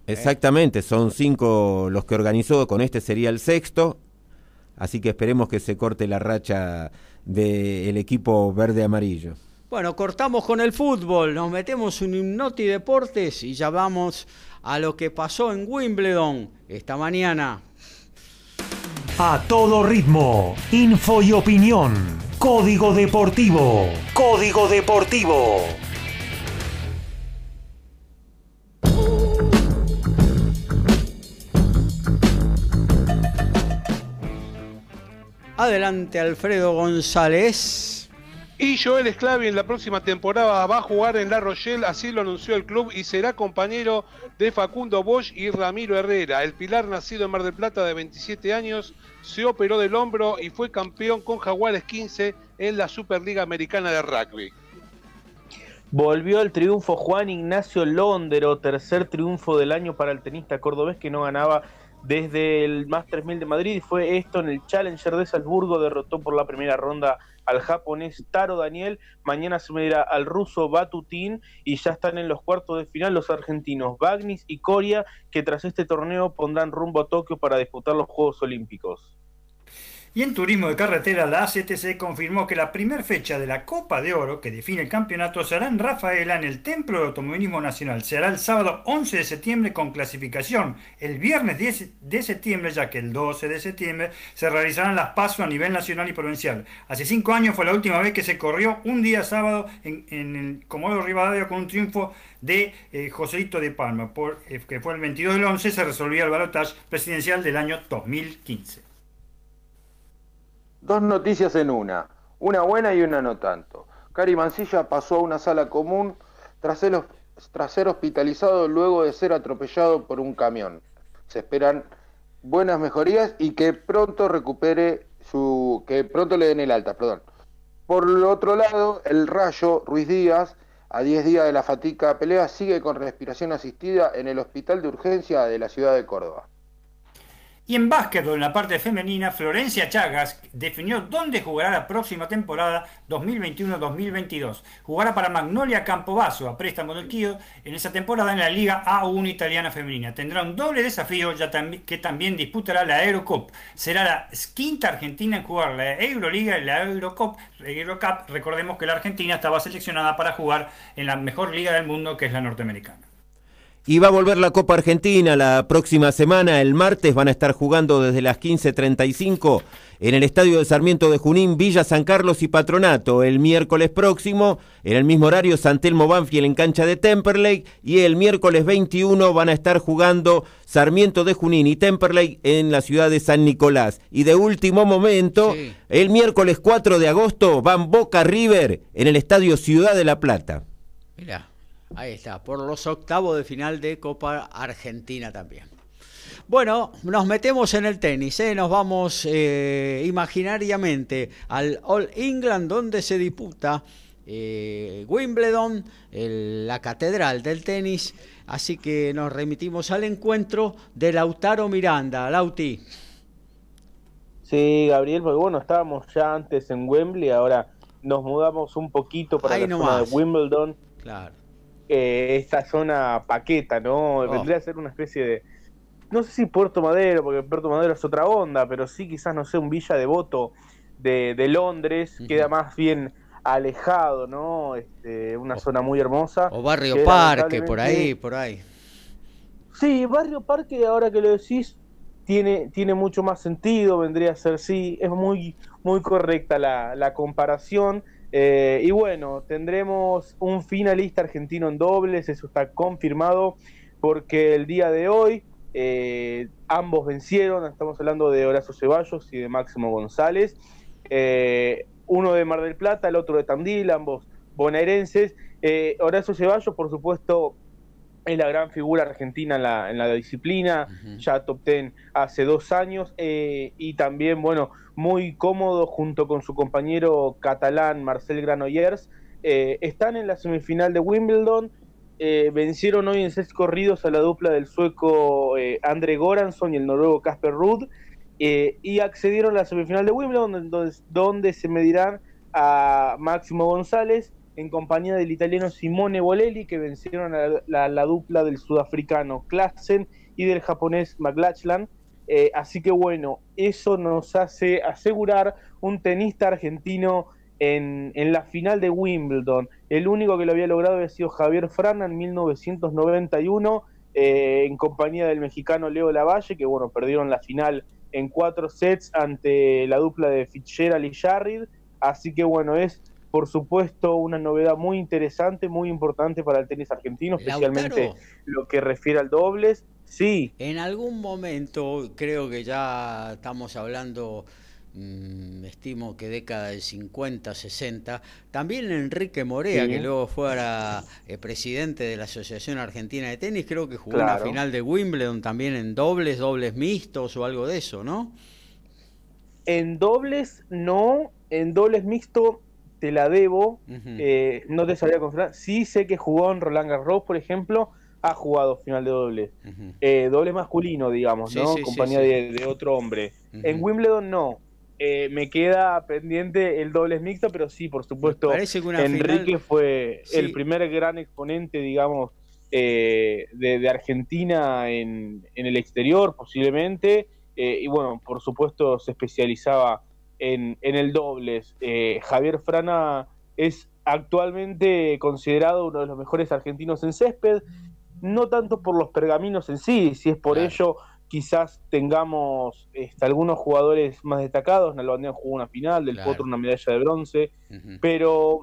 ¿eh? Exactamente, son cinco los que organizó, con este sería el sexto, así que esperemos que se corte la racha del equipo verde-amarillo. Bueno, cortamos con el fútbol, nos metemos en Hipnoti Deportes y ya vamos a lo que pasó en Wimbledon esta mañana. A todo ritmo, info y opinión. Código Deportivo. Código Deportivo. Adelante Alfredo González. Y Joel Esclavi en la próxima temporada va a jugar en La Rochelle, así lo anunció el club, y será compañero de Facundo Bosch y Ramiro Herrera. El pilar nacido en Mar del Plata de 27 años se operó del hombro y fue campeón con Jaguares 15 en la Superliga Americana de Rugby. Volvió el triunfo Juan Ignacio Londero, tercer triunfo del año para el tenista cordobés que no ganaba desde el Más 3000 de Madrid. Fue esto en el Challenger de Salzburgo, derrotó por la primera ronda al japonés Taro Daniel, mañana se medirá al ruso Batutín y ya están en los cuartos de final los argentinos Bagnis y Coria, que tras este torneo pondrán rumbo a Tokio para disputar los Juegos Olímpicos. Y en turismo de carretera, la ACTC confirmó que la primera fecha de la Copa de Oro, que define el campeonato, será en Rafaela, en el Templo de Automovilismo Nacional. Será el sábado 11 de septiembre con clasificación. El viernes 10 de septiembre, ya que el 12 de septiembre se realizarán las pasos a nivel nacional y provincial. Hace cinco años fue la última vez que se corrió un día sábado en, el Comodoro Rivadavia con un triunfo de eh, Joséito de Palma, por, eh, que fue el 22 del 11, se resolvía el balotaje presidencial del año 2015. Dos noticias en una, una buena y una no tanto. Cari Mancilla pasó a una sala común tras ser, tras ser hospitalizado luego de ser atropellado por un camión. Se esperan buenas mejorías y que pronto recupere su que pronto le den el alta, perdón. Por el otro lado, el Rayo Ruiz Díaz, a 10 días de la fatiga pelea, sigue con respiración asistida en el Hospital de Urgencia de la ciudad de Córdoba. Y en básquetbol, en la parte femenina, Florencia Chagas definió dónde jugará la próxima temporada 2021-2022. Jugará para Magnolia Campobasso, a préstamo del Kio, en esa temporada en la Liga A1 italiana femenina. Tendrá un doble desafío ya que también disputará la Eurocup. Será la quinta argentina en jugar la Euroliga y la Eurocup. Eurocup. Recordemos que la Argentina estaba seleccionada para jugar en la mejor liga del mundo, que es la norteamericana. Y va a volver la Copa Argentina la próxima semana, el martes van a estar jugando desde las 15.35 en el Estadio de Sarmiento de Junín, Villa San Carlos y Patronato. El miércoles próximo, en el mismo horario, Santelmo Banfield en cancha de Temperley. Y el miércoles 21 van a estar jugando Sarmiento de Junín y Temperley en la ciudad de San Nicolás. Y de último momento, el miércoles 4 de agosto van Boca River en el Estadio Ciudad de la Plata. Mira. Ahí está, por los octavos de final de Copa Argentina también. Bueno, nos metemos en el tenis, ¿eh? nos vamos eh, imaginariamente al All England donde se disputa eh, Wimbledon, la catedral del tenis, así que nos remitimos al encuentro de Lautaro Miranda. Lauti. Sí, Gabriel, porque bueno, estábamos ya antes en Wembley, ahora nos mudamos un poquito para la zona de Wimbledon. Claro eh, esta zona paqueta, ¿no? Oh. Vendría a ser una especie de, no sé si Puerto Madero, porque Puerto Madero es otra onda, pero sí quizás, no sé, un Villa Devoto de, de Londres, queda más bien alejado, ¿no? Este, una zona muy hermosa. O Barrio Parque, por ahí, por ahí. Sí, Barrio Parque, ahora que lo decís, tiene, tiene mucho más sentido, vendría a ser, sí, es muy, muy correcta la, la comparación. Eh, y bueno, tendremos un finalista argentino en dobles, eso está confirmado, porque el día de hoy eh, ambos vencieron, estamos hablando de Horacio Ceballos y de Máximo González, eh, uno de Mar del Plata, el otro de Tandil, ambos bonaerenses. Horacio Ceballos, por supuesto, es la gran figura argentina en la, en la disciplina, ya top ten hace dos años, y también, bueno, muy cómodo junto con su compañero catalán Marcel Granollers. Eh, están en la semifinal de Wimbledon. Eh, vencieron hoy en seis corridos a la dupla del sueco eh, Andre Goranson y el noruego Casper Ruud. y accedieron a la semifinal de Wimbledon, donde, donde se medirán a Máximo González en compañía del italiano Simone Bolelli, que vencieron a la, dupla del sudafricano Klassen y del japonés McLachlan. Eh, así que bueno, eso nos hace asegurar un tenista argentino en, la final de Wimbledon. El único que lo había logrado había sido Javier Frana en 1991, eh, en compañía del mexicano Leo Lavalle, que bueno, perdieron la final en cuatro sets ante la dupla de Fitzgerald y Jarrid. Así que bueno, es por supuesto una novedad muy interesante, muy importante para el tenis argentino, especialmente lo que refiere al dobles. Sí. En algún momento, creo que ya estamos hablando, mm, estimo que década del 50, 60, también Enrique Morea, que luego fuera eh, presidente de la Asociación Argentina de Tenis, creo que jugó una final de Wimbledon también en dobles, dobles mixtos o algo de eso, ¿no? En dobles no, en dobles mixto te la debo, eh, no te sabría confirmar. Sí sé que jugó en Roland Garros, por ejemplo, ha jugado final de doble. Eh, doble masculino, digamos, ¿no? Compañía de, otro hombre. En Wimbledon no. Eh, me queda pendiente el doble mixto, pero sí, por supuesto, Enrique fue el primer gran exponente, digamos, eh, de, Argentina en, el exterior, posiblemente. y bueno, por supuesto se especializaba en, en el dobles. Javier Frana es actualmente considerado uno de los mejores argentinos en césped, no tanto por los pergaminos en sí, si es por ello quizás tengamos este, algunos jugadores más destacados, Nalbandian jugó una final, del Potro una medalla de bronce, pero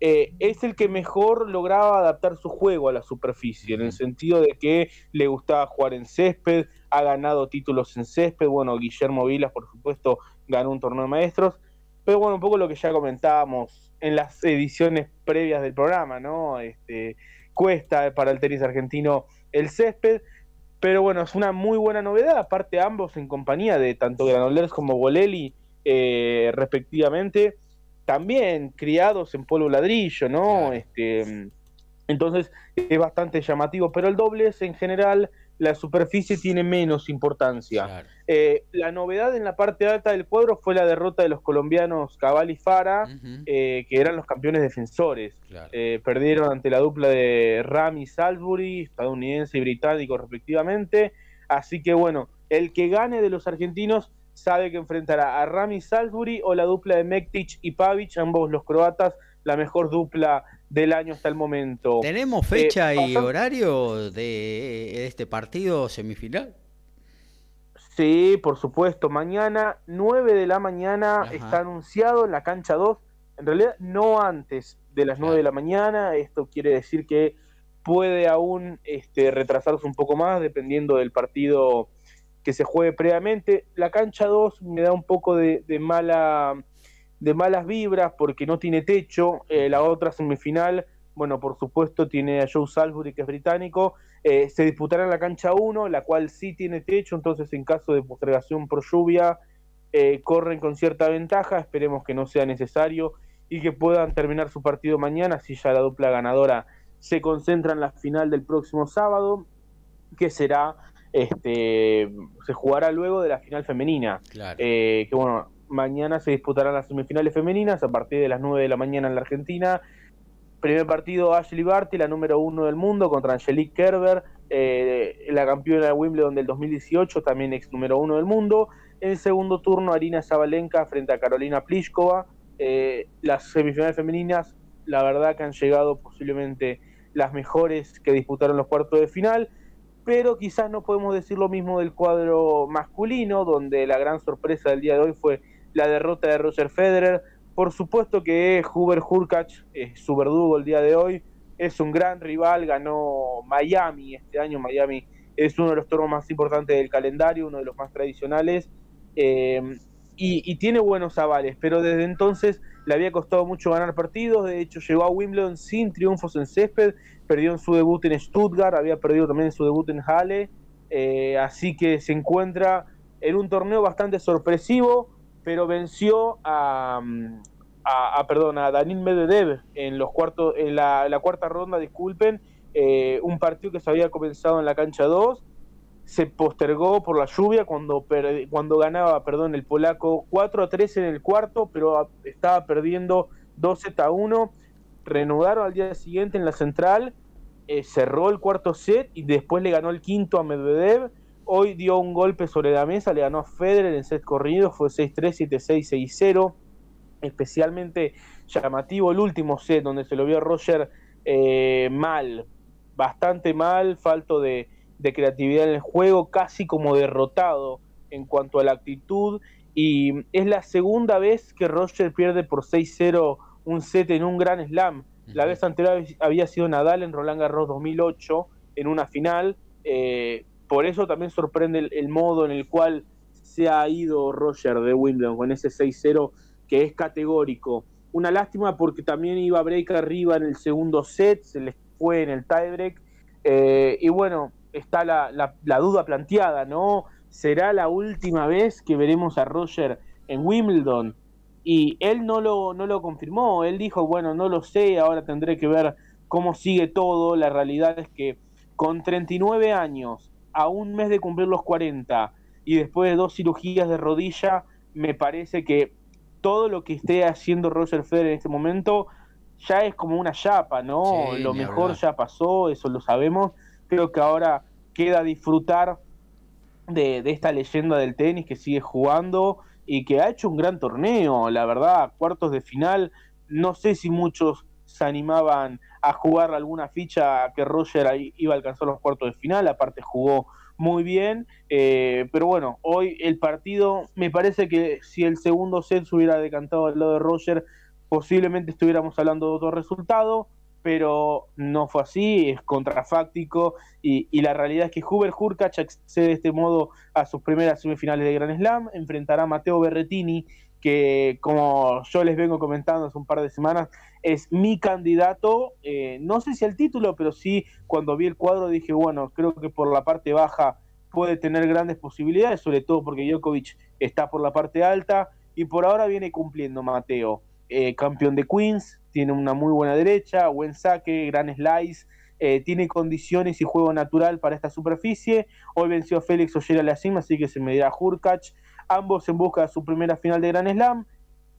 eh, es el que mejor lograba adaptar su juego a la superficie, en el sentido de que le gustaba jugar en césped, ha ganado títulos en césped, bueno, Guillermo Vilas, por supuesto, ganó un torneo de maestros, pero bueno, un poco lo que ya comentábamos en las ediciones previas del programa, ¿no? Este, cuesta para el tenis argentino el césped, pero bueno, es una muy buena novedad, aparte ambos en compañía de tanto Granollers como Bolelli, eh, respectivamente, también criados en polvo ladrillo, ¿no? Este, entonces es bastante llamativo, pero el dobles en general la superficie tiene menos importancia. Eh, la novedad en la parte alta del cuadro fue la derrota de los colombianos Cabal y Fara, eh, que eran los campeones defensores. Eh, perdieron ante la dupla de Rami Salisbury, estadounidense y británico respectivamente. Así que bueno, el que gane de los argentinos sabe que enfrentará a Rami Salisbury o la dupla de Mektic y Pavic, ambos los croatas, la mejor dupla del año hasta el momento. ¿Tenemos fecha y horario de este partido semifinal? Sí, por supuesto. Mañana, 9 de la mañana, está anunciado en la cancha 2. En realidad, no antes de las 9 de la mañana. Esto quiere decir que puede aún este, retrasarse un poco más dependiendo del partido que se juegue previamente. La cancha 2 me da un poco de, mala de malas vibras porque no tiene techo. Eh, la otra semifinal, bueno, por supuesto, tiene a Joe Salisbury, que es británico, eh, se disputará en la cancha 1, la cual sí tiene techo, entonces en caso de postergación por lluvia, eh, corren con cierta ventaja, esperemos que no sea necesario y que puedan terminar su partido mañana, si ya la dupla ganadora se concentra en la final del próximo sábado, que será, este, se jugará luego de la final femenina, eh, que bueno, mañana se disputarán las semifinales femeninas a partir de las 9 de la mañana en la Argentina, Primer partido Ashley Barty, la número uno del mundo, contra Angelique Kerber, eh, la campeona de Wimbledon del 2018, también ex número uno del mundo. En segundo turno, Arina Zabalenka frente a Carolina Pliskova. Eh, las semifinales femeninas, la verdad que han llegado posiblemente las mejores que disputaron los cuartos de final, pero quizás no podemos decir lo mismo del cuadro masculino, donde la gran sorpresa del día de hoy fue la derrota de Roger Federer. Por supuesto que Huber Hurkacz, es su verdugo el día de hoy, es un gran rival, ganó Miami este año, Miami es uno de los toros más importantes del calendario, uno de los más tradicionales, eh, y, tiene buenos avales, pero desde entonces le había costado mucho ganar partidos, de hecho llegó a Wimbledon sin triunfos en césped, perdió en su debut en Stuttgart, había perdido también en su debut en Halle, eh, así que se encuentra en un torneo bastante sorpresivo, pero venció a, a, perdón, a Danil Medvedev en los cuartos, en la, cuarta ronda, disculpen, eh, un partido que se había comenzado en la cancha 2, se postergó por la lluvia cuando, cuando ganaba, perdón, el polaco 4 a 3 en el cuarto, pero estaba perdiendo 2 a 1, reanudaron al día siguiente en la central, eh, cerró el cuarto set y después le ganó el quinto a Medvedev, Hoy dio un golpe sobre la mesa, le ganó a Federer en set corrido, fue 6-3, 7-6, 6-0. Especialmente llamativo el último set, donde se lo vio a Roger eh, mal, bastante mal, falto de, creatividad en el juego, casi como derrotado en cuanto a la actitud. Y es la segunda vez que Roger pierde por 6-0 un set en un gran slam. La vez anterior había sido Nadal en Roland Garros 2008 en una final. Eh, por eso también sorprende el, modo en el cual se ha ido Roger de Wimbledon con ese 6-0 que es categórico. Una lástima porque también iba break arriba en el segundo set, se les fue en el tiebreak. Eh, y bueno, está la, la, duda planteada, ¿no? ¿Será la última vez que veremos a Roger en Wimbledon? Y él no lo, no lo confirmó, él dijo, bueno, no lo sé, ahora tendré que ver cómo sigue todo. La realidad es que con 39 años, a un mes de cumplir los 40 y después de dos cirugías de rodilla, me parece que todo lo que esté haciendo Roger Federer en este momento ya es como una chapa, ¿no? lo mejor ya pasó, eso lo sabemos. Creo que ahora queda disfrutar de, de esta leyenda del tenis que sigue jugando y que ha hecho un gran torneo, la verdad, cuartos de final, no sé si muchos se animaban a jugar alguna ficha que Roger iba a alcanzar los cuartos de final, aparte jugó muy bien, eh, pero bueno, hoy el partido, me parece que si el segundo set se hubiera decantado al lado de Roger, posiblemente estuviéramos hablando de otro resultado, pero no fue así, es contrafáctico y, la realidad es que Huber Hurkacz accede de este modo a sus primeras semifinales de Grand Slam, enfrentará a Mateo Berretini, que como yo les vengo comentando hace un par de semanas, es mi candidato, eh, no sé si al título, pero sí cuando vi el cuadro dije, bueno, creo que por la parte baja puede tener grandes posibilidades, sobre todo porque Djokovic está por la parte alta y por ahora viene cumpliendo Mateo. Eh, campeón de Queens, tiene una muy buena derecha, buen saque, gran slice, eh, tiene condiciones y juego natural para esta superficie. Hoy venció a Félix Ollera cima, así que se me dirá Hurkacz. Ambos en busca de su primera final de Gran Slam.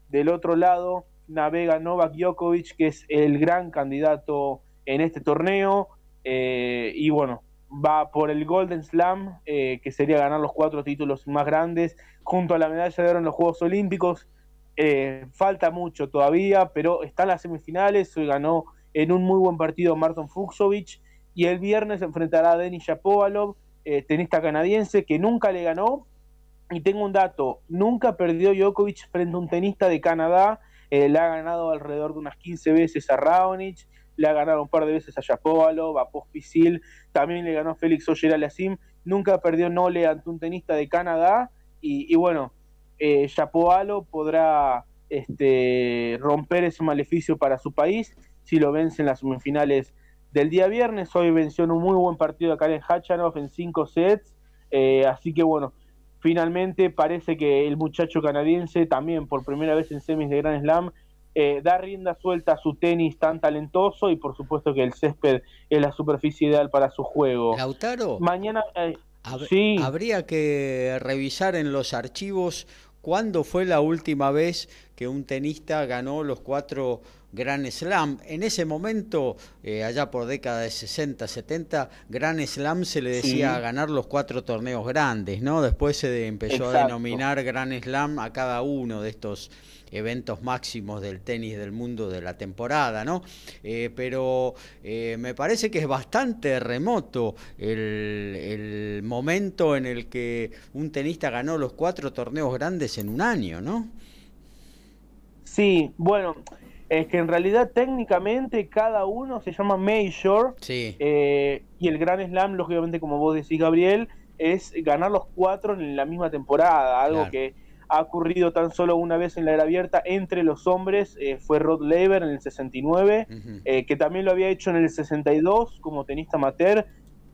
Del otro lado, navega Novak Djokovic, que es el gran candidato en este torneo. Eh, y bueno, va por el Golden Slam, eh, que sería ganar los cuatro títulos más grandes, junto a la medalla de oro en los Juegos Olímpicos. Eh, falta mucho todavía, pero está en las semifinales. Hoy ganó en un muy buen partido Marton Fuxovic. Y el viernes enfrentará a Denis Shapovalov, tenista canadiense, que nunca le ganó. Y tengo un dato: nunca perdió Djokovic frente a un tenista de Canadá eh, le ha ganado alrededor de unas 15 veces a Raonic, le ha ganado un par de veces a Yapovalov, a Pospisil, también le ganó Félix Oyer Aliasim, nunca perdió Nole ante un tenista de Canadá, y, bueno, eh, podrá este, romper ese maleficio para su país si lo vence en las semifinales del día viernes. Hoy venció en un muy buen partido a Karen Hachanov en cinco sets, eh, así que bueno, Finalmente parece que el muchacho canadiense, también por primera vez en semis de Grand Slam, eh, da rienda suelta a su tenis tan talentoso y por supuesto que el césped es la superficie ideal para su juego. Lautaro. Mañana... Eh, sí. Habría que revisar en los archivos cuándo fue la última vez que un tenista ganó los cuatro Grand Slam. En ese momento, eh, allá por década de 60, 70, Grand Slam se le decía ganar los cuatro torneos grandes, ¿no? Después se empezó a denominar Grand Slam a cada uno de estos eventos máximos del tenis del mundo de la temporada, ¿no? Eh, pero eh, me parece que es bastante remoto el, el momento en el que un tenista ganó los cuatro torneos grandes en un año, ¿no? Sí, bueno, es que en realidad técnicamente cada uno se llama Major eh, y el Gran Slam, lógicamente como vos decís Gabriel, es ganar los cuatro en la misma temporada, algo que ha ocurrido tan solo una vez en la era abierta entre los hombres, eh, fue Rod Laver en el 69, eh, que también lo había hecho en el 62 como tenista amateur,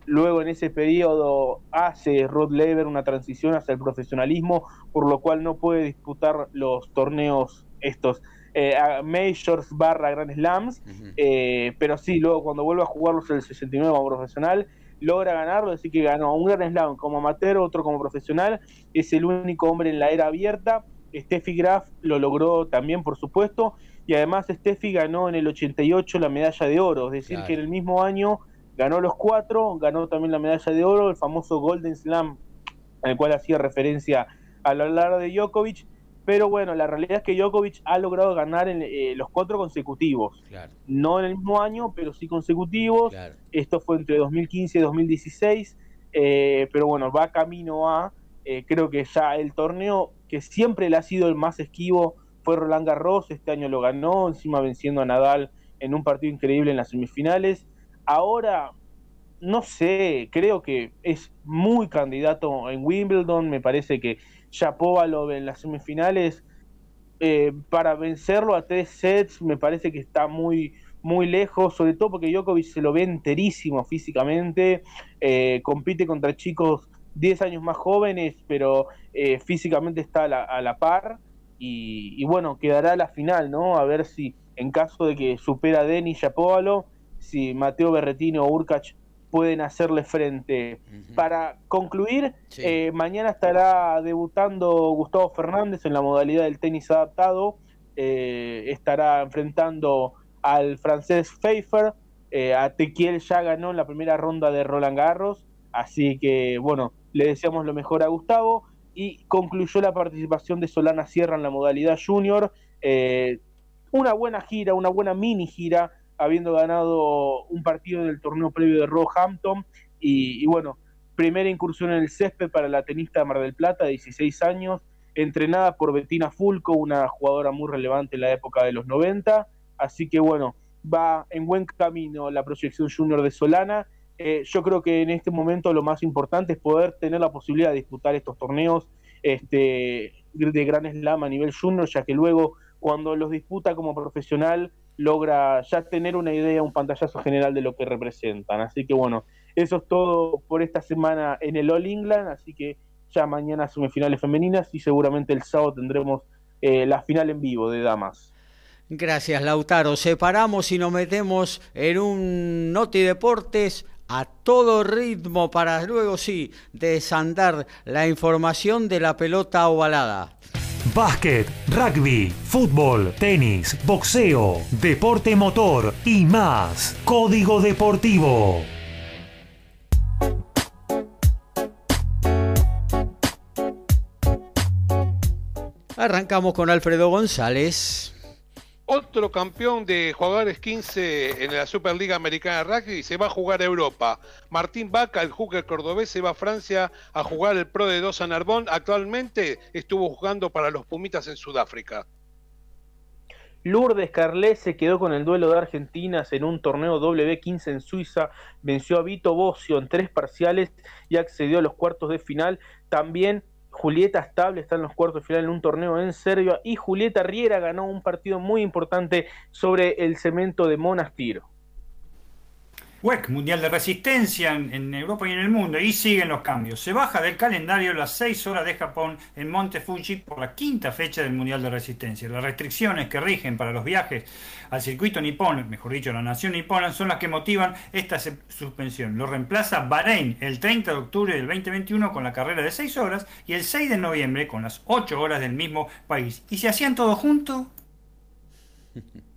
luego en ese periodo hace Rod Laver una transición hacia el profesionalismo, por lo cual no puede disputar los torneos estos eh, Majors barra Grand Slams, eh, pero sí, luego cuando vuelve a jugarlos en el 69 como profesional, logra ganarlo, así que ganó un Grand Slam como amateur, otro como profesional, es el único hombre en la era abierta. Steffi Graf lo logró también, por supuesto, y además Steffi ganó en el 88 la medalla de oro, es decir, que en el mismo año ganó los cuatro, ganó también la medalla de oro, el famoso Golden Slam, el cual hacía referencia a la larga de Djokovic, pero bueno, la realidad es que Djokovic ha logrado ganar en, eh, los cuatro consecutivos. No en el mismo año, pero sí consecutivos. Esto fue entre 2015 y 2016. Eh, pero bueno, va camino a, eh, creo que ya el torneo que siempre le ha sido el más esquivo fue Roland Garros. Este año lo ganó, encima venciendo a Nadal en un partido increíble en las semifinales. Ahora, no sé, creo que es muy candidato en Wimbledon. Me parece que Shapovalov en las semifinales, eh, para vencerlo a tres sets me parece que está muy, muy lejos, sobre todo porque Djokovic se lo ve enterísimo físicamente, eh, compite contra chicos 10 años más jóvenes, pero eh, físicamente está a la, par y, bueno, quedará la final, ¿no? A ver si en caso de que supera a Denis Shapovalov, si Mateo Berretino o Urkach pueden hacerle frente. Para concluir, eh, mañana estará debutando Gustavo Fernández en la modalidad del tenis adaptado. Eh, estará enfrentando al francés Pfeiffer. Eh, a Tequiel ya ganó en la primera ronda de Roland Garros. Así que, bueno, le deseamos lo mejor a Gustavo y concluyó la participación de Solana Sierra en la modalidad junior. Una buena gira, una buena mini gira, habiendo ganado un partido del torneo previo de Roehampton y, y bueno, primera incursión en el césped para la tenista de Mar del Plata, de 16 años, entrenada por Bettina Fulco, una jugadora muy relevante en la época de los 90. Así que bueno, va en buen camino la proyección junior de Solana. Eh, yo creo que en este momento lo más importante es poder tener la posibilidad de disputar estos torneos este, de Gran Slam a nivel junior, ya que luego cuando los disputa como profesional logra ya tener una idea, un pantallazo general de lo que representan. Así que bueno, eso es todo por esta semana en el All England, así que ya mañana semifinales femeninas y seguramente el sábado tendremos eh, la final en vivo de damas. Gracias, Lautaro. Separamos y nos metemos en un Noti Deportes a todo ritmo para luego sí desandar la información de la pelota ovalada. Básquet, rugby, fútbol, tenis, boxeo, deporte motor y más. Código Deportivo. Arrancamos con Alfredo González. Otro campeón de jugadores 15 en la Superliga Americana de Rugby se va a jugar a Europa. Martín Vaca, el hooker cordobés, se va a Francia a jugar el Pro de Dos a Narbonne. Actualmente estuvo jugando para los Pumitas en Sudáfrica. Lourdes Carlet se quedó con el duelo de Argentinas en un torneo W15 en Suiza, venció a Vito Bocio en tres parciales y accedió a los cuartos de final. También Julieta Stable está en los cuartos de final en un torneo en Serbia y Julieta Riera ganó un partido muy importante sobre el cemento de Monastir. WEC, Mundial de Resistencia en, Europa y en el mundo, y siguen los cambios. Se baja del calendario las 6 horas de Japón en Monte Fuji por la quinta fecha del Mundial de Resistencia. Las restricciones que rigen para los viajes al circuito nipón, mejor dicho, la nación nipona, son las que motivan esta suspensión. Lo reemplaza Bahrein el 30 de octubre del 2021 con la carrera de 6 horas y el 6 de noviembre con las 8 horas del mismo país. ¿Y se hacían todos juntos? <laughs>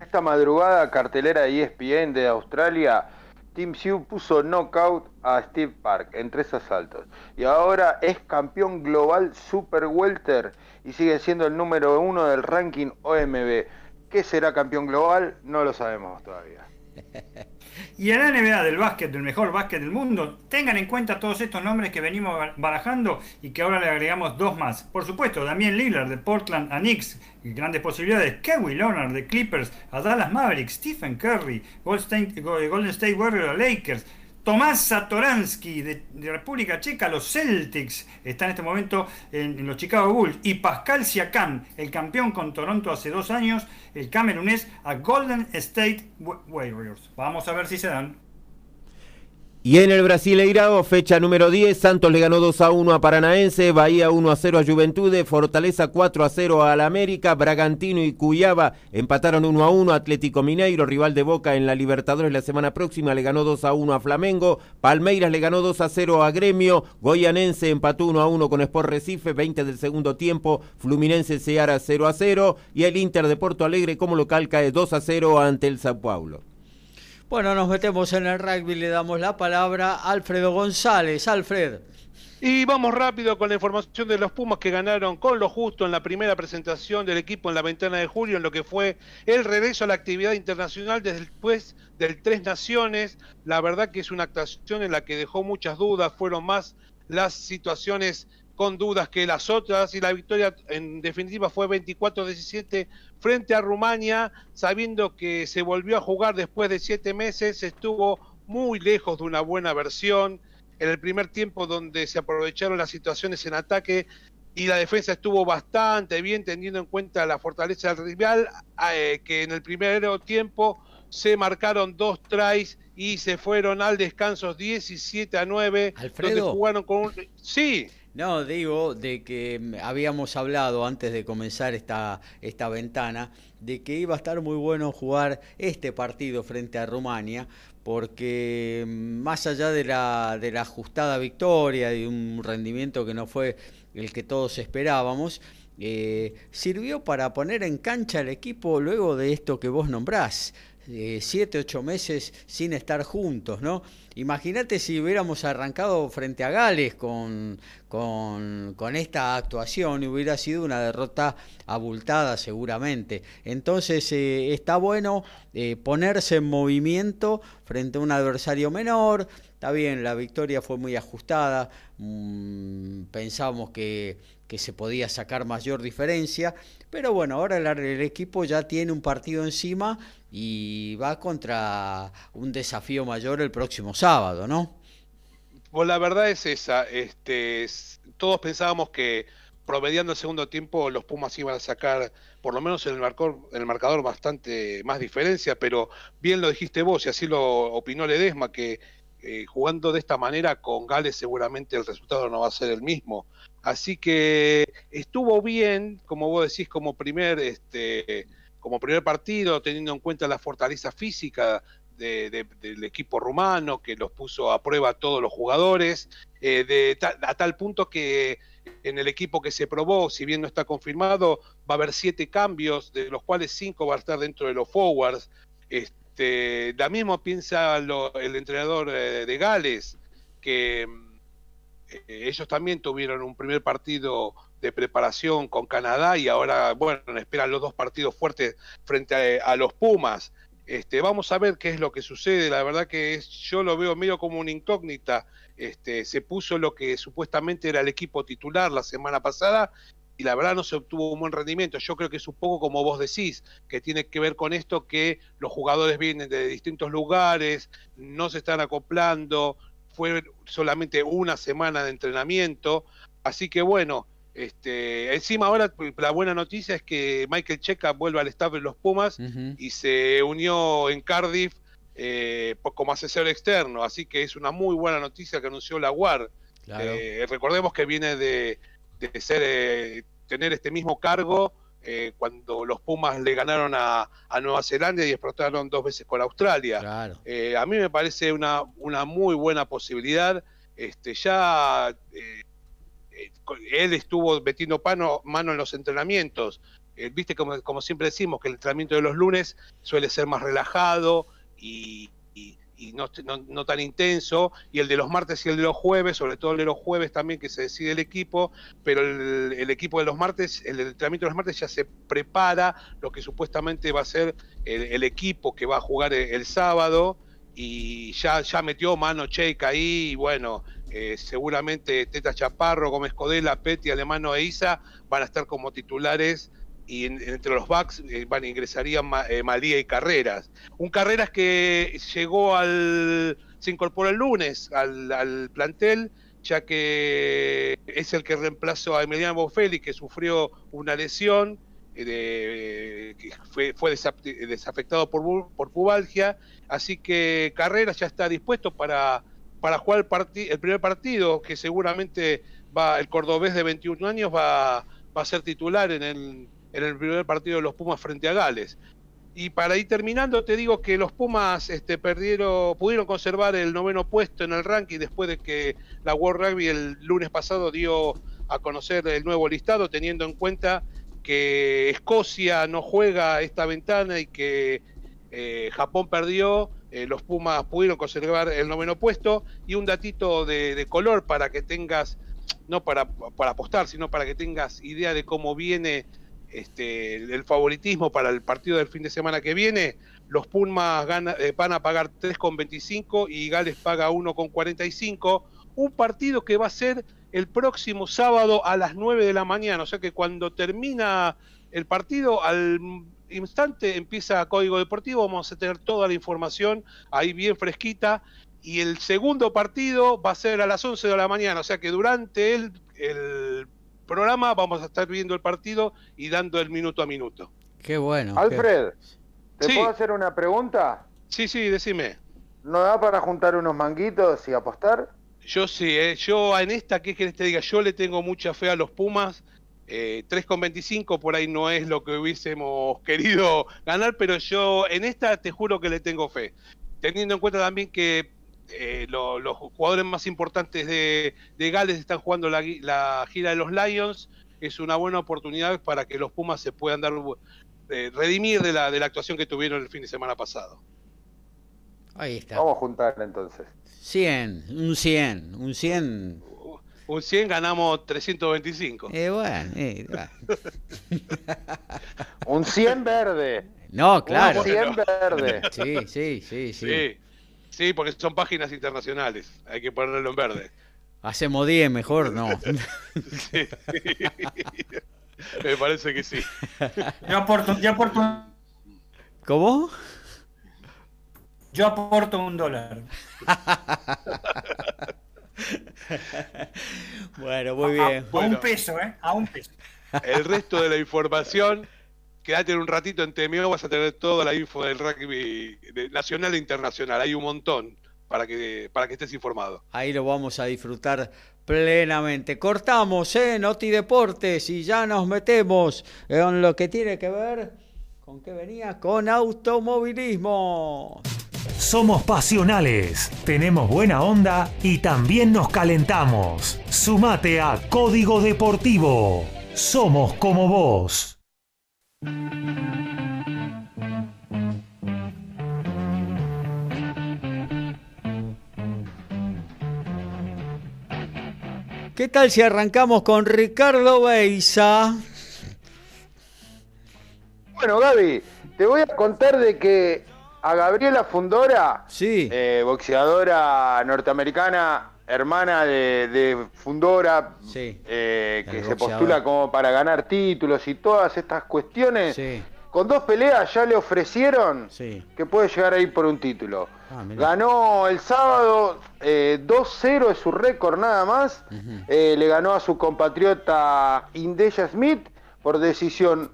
Esta madrugada, cartelera de ESPN de Australia, Tim Sioux puso knockout a Steve Park en tres asaltos. Y ahora es campeón global Super Welter y sigue siendo el número uno del ranking OMB. ¿Qué será campeón global? No lo sabemos todavía. <laughs> Y en la NBA del básquet, del mejor básquet del mundo, tengan en cuenta todos estos nombres que venimos barajando y que ahora le agregamos dos más. Por supuesto, Damián Lillard de Portland a Knicks, grandes posibilidades. Kawhi Leonard de Clippers a Dallas Mavericks, Stephen Curry, Golden State Warriors a Lakers, Tomás Satoransky de, República Checa, los Celtics, está en este momento en, los Chicago Bulls. Y Pascal Siakam, el campeón con Toronto hace dos años, el camerunés, a Golden State Warriors. Vamos a ver si se dan. Y en el Brasileirao, fecha número 10, Santos le ganó 2 a 1 a Paranaense, Bahía 1 a 0 a Juventude, Fortaleza 4 a 0 al América, Bragantino y Cuyaba empataron 1 a 1, Atlético Mineiro, rival de Boca en la Libertadores la semana próxima, le ganó 2 a 1 a Flamengo, Palmeiras le ganó 2 a 0 a Gremio, Goyanense empató 1 a 1 con Sport Recife, 20 del segundo tiempo, Fluminense Seara 0 a 0 y el Inter de Porto Alegre como local cae 2 a 0 ante el Sao Paulo. Bueno, nos metemos en el rugby, le damos la palabra a Alfredo González. Alfred. Y vamos rápido con la información de los Pumas que ganaron con lo justo en la primera presentación del equipo en la ventana de julio, en lo que fue el regreso a la actividad internacional después del Tres Naciones. La verdad que es una actuación en la que dejó muchas dudas, fueron más las situaciones con dudas que las otras y la victoria en definitiva fue 24-17 frente a Rumania, sabiendo que se volvió a jugar después de siete meses, estuvo muy lejos de una buena versión. En el primer tiempo donde se aprovecharon las situaciones en ataque y la defensa estuvo bastante bien teniendo en cuenta la fortaleza del rival, eh, que en el primer tiempo se marcaron dos tries y se fueron al descanso 17 a 9. Alfredo. jugaron con un... Sí. No, digo de que mm, habíamos hablado antes de comenzar esta, esta ventana de que iba a estar muy bueno jugar este partido frente a Rumania, porque mm, más allá de la, de la ajustada victoria y un rendimiento que no fue el que todos esperábamos, eh, sirvió para poner en cancha al equipo luego de esto que vos nombrás, eh, siete, ocho meses sin estar juntos, ¿no? Imagínate si hubiéramos arrancado frente a Gales con, con, esta actuación, hubiera sido una derrota abultada seguramente. Entonces eh, está bueno eh, ponerse en movimiento frente a un adversario menor. Está bien, la victoria fue muy ajustada, mm, pensábamos que, que se podía sacar mayor diferencia, pero bueno, ahora el, equipo ya tiene un partido encima y va contra un desafío mayor el próximo sábado, ¿no? Pues la verdad es esa. Este, todos pensábamos que promediando el segundo tiempo los Pumas iban a sacar, por lo menos en el marcador, el marcador bastante más diferencia, pero bien lo dijiste vos y así lo opinó Ledesma, que eh, jugando de esta manera con Gales seguramente el resultado no va a ser el mismo. Así que estuvo bien, como vos decís, como primer, este, como primer partido, teniendo en cuenta la fortaleza física del equipo rumano, que los puso a prueba a todos los jugadores, eh, a tal punto que en el equipo que se probó, si bien no está confirmado, va a haber siete cambios, de los cuales cinco va a estar dentro de los forwards. Este, la misma piensa el entrenador de Gales, que eh, ellos también tuvieron un primer partido de preparación con Canadá y ahora, bueno, esperan los dos partidos fuertes frente a, los Pumas. Este, vamos a ver qué es lo que sucede. La verdad que yo lo veo medio como una incógnita. Este, se puso lo que supuestamente era el equipo titular la semana pasada y la verdad no se obtuvo un buen rendimiento. Yo creo que es un poco como vos decís, que tiene que ver con esto que los jugadores vienen de distintos lugares, no se están acoplando, fue solamente una semana de entrenamiento, así que bueno, este, encima ahora la buena noticia es que Michael Checa vuelve al staff de los Pumas y se unió en Cardiff eh, como asesor externo, así que es una muy buena noticia que anunció la UAR. Eh, recordemos que viene de, ser eh, tener este mismo cargo eh, cuando los Pumas le ganaron a, Nueva Zelanda y explotaron dos veces con Australia. Eh, a mí me parece una, una muy buena posibilidad. Este, ya eh, él estuvo metiendo mano, mano en los entrenamientos. Viste, como, como siempre decimos, que el entrenamiento de los lunes suele ser más relajado y, y no, no, tan intenso, y el de los martes y el de los jueves, sobre todo el de los jueves también que se decide el equipo, pero el, equipo de los martes, el entrenamiento de los martes ya se prepara lo que supuestamente va a ser el, equipo que va a jugar el, sábado, y ya, ya metió mano checa ahí, y bueno, eh, seguramente Teta Chaparro, Gómez Codela, Petty, Alemano e Isa van a estar como titulares y entre los backs eh, van, ingresarían eh, Malía y Carreras. Un Carreras que llegó al, se incorporó el lunes al, plantel, ya que es el que reemplazó a Emiliano Bofelli, que sufrió una lesión, eh, que fue, fue desafectado por, por pubalgia, así que Carreras ya está dispuesto para, para jugar el, el primer partido, que seguramente va el cordobés de 21 años va, va a ser titular en el en el primer partido de los Pumas frente a Gales. Y para ir terminando, te digo que los Pumas este, perdieron, pudieron conservar el noveno puesto en el ranking después de que la World Rugby el lunes pasado dio a conocer el nuevo listado, teniendo en cuenta que Escocia no juega esta ventana y que eh, Japón perdió, eh, los Pumas pudieron conservar el noveno puesto. Y un datito de, de color para que tengas, no para, para apostar, sino para que tengas idea de cómo viene este, el favoritismo para el partido del fin de semana que viene, los Pumas eh, van a pagar 3,25 y Gales paga 1,45. Un partido que va a ser el próximo sábado a las 9 de la mañana. O sea que cuando termina el partido, al instante empieza Código Deportivo. Vamos a tener toda la información ahí bien fresquita. Y el segundo partido va a ser a las 11 de la mañana. O sea que durante el, el programa vamos a estar viendo el partido y dando el minuto a minuto. Qué bueno. Alfred, ¿te puedo hacer una pregunta? Sí, sí, decime. ¿No da para juntar unos manguitos y apostar? Yo sí, eh. yo en esta, ¿qué querés te diga? Yo le tengo mucha fe a los Pumas. Eh, 3,25 por ahí no es lo que hubiésemos querido ganar, pero yo en esta te juro que le tengo fe. Teniendo en cuenta también que eh, los jugadores más importantes de, Gales están jugando la, gira de los Lions. Es una buena oportunidad para que los Pumas se puedan dar eh, redimir de la, de la actuación que tuvieron el fin de semana pasado. Ahí está. Vamos a juntar entonces. 100, un 100, un 100. Un 100 ganamos 325. Eh, bueno, eh, un 100 verde. No, claro. Un 100 verde. Sí, sí, sí, sí. Sí, porque son páginas internacionales. Hay que ponerlo en verde. Hacemos 10 mejor, no. <laughs> sí, <laughs> Me parece que sí. Yo aporto, yo aporto. ¿Cómo? Yo aporto un dólar. <laughs> bueno, muy bien. A, un peso, ¿eh? A un peso. El resto de la información, quédate un ratito en TMO, vas a tener toda la info del rugby nacional e internacional. Hay un montón para que, para que estés informado. Ahí lo vamos a disfrutar plenamente. Cortamos, ¿eh? Noti Deportes y ya nos metemos en lo que tiene que ver con qué venía, con automovilismo. Somos pasionales, tenemos buena onda y también nos calentamos. Sumate a Código Deportivo. Somos como vos. ¿Qué tal si arrancamos con Ricardo Beisa? Bueno, Gaby, te voy a contar de que a Gabriela Fundora, sí. Eh, boxeadora norteamericana, hermana de, Fundora, eh, que se postula como para ganar títulos y todas estas cuestiones. Con dos peleas ya le ofrecieron que puede llegar a ir por un título. Ah, ganó el sábado 2-0 eh, es su récord nada más. le ganó a su compatriota Indeya Smith por decisión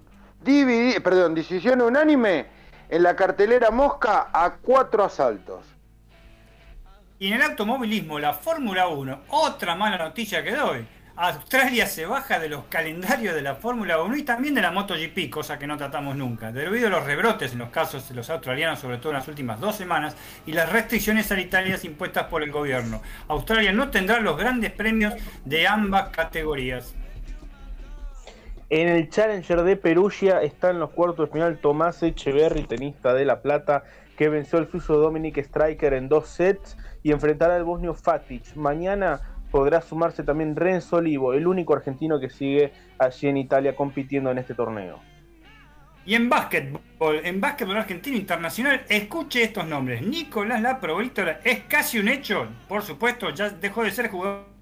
perdón, decisión unánime en la cartelera Mosca a cuatro asaltos. Y en el automovilismo, la Fórmula 1, otra mala noticia que doy. Australia se baja de los calendarios de la Fórmula 1 y también de la MotoGP, cosa que no tratamos nunca, debido a los rebrotes en los casos de los australianos, sobre todo en las últimas dos semanas, y las restricciones sanitarias impuestas por el gobierno. Australia no tendrá los grandes premios de ambas categorías. En el Challenger de Perugia está en los cuartos de final Tomás Echeverry, tenista de La Plata, que venció al suizo Dominic Striker en dos sets y enfrentará al bosnio Fatic. Mañana podrá sumarse también Renzo Olivo, el único argentino que sigue allí en Italia compitiendo en este torneo. Y en básquetbol, en básquetbol argentino internacional, escuche estos nombres. Nicolás Laprovítora es casi un hecho, por supuesto, ya dejó de ser jugador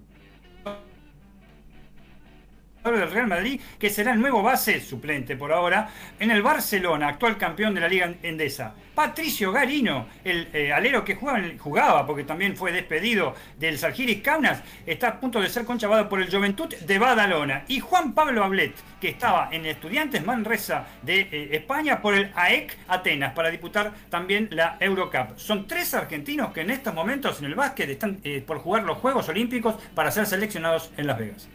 del Real Madrid, que será el nuevo base suplente por ahora en el Barcelona, actual campeón de la Liga Endesa. Patricio Garino, el eh, alero que jugaba, porque también fue despedido del Salgiris Kaunas, está a punto de ser conchavado por el Juventud de Badalona. Y Juan Pablo Ablet, que estaba en Estudiantes Manresa de eh, España por el AEC Atenas, para disputar también la Eurocup. Son tres argentinos que en estos momentos en el básquet están eh, por jugar los Juegos Olímpicos para ser seleccionados en Las Vegas.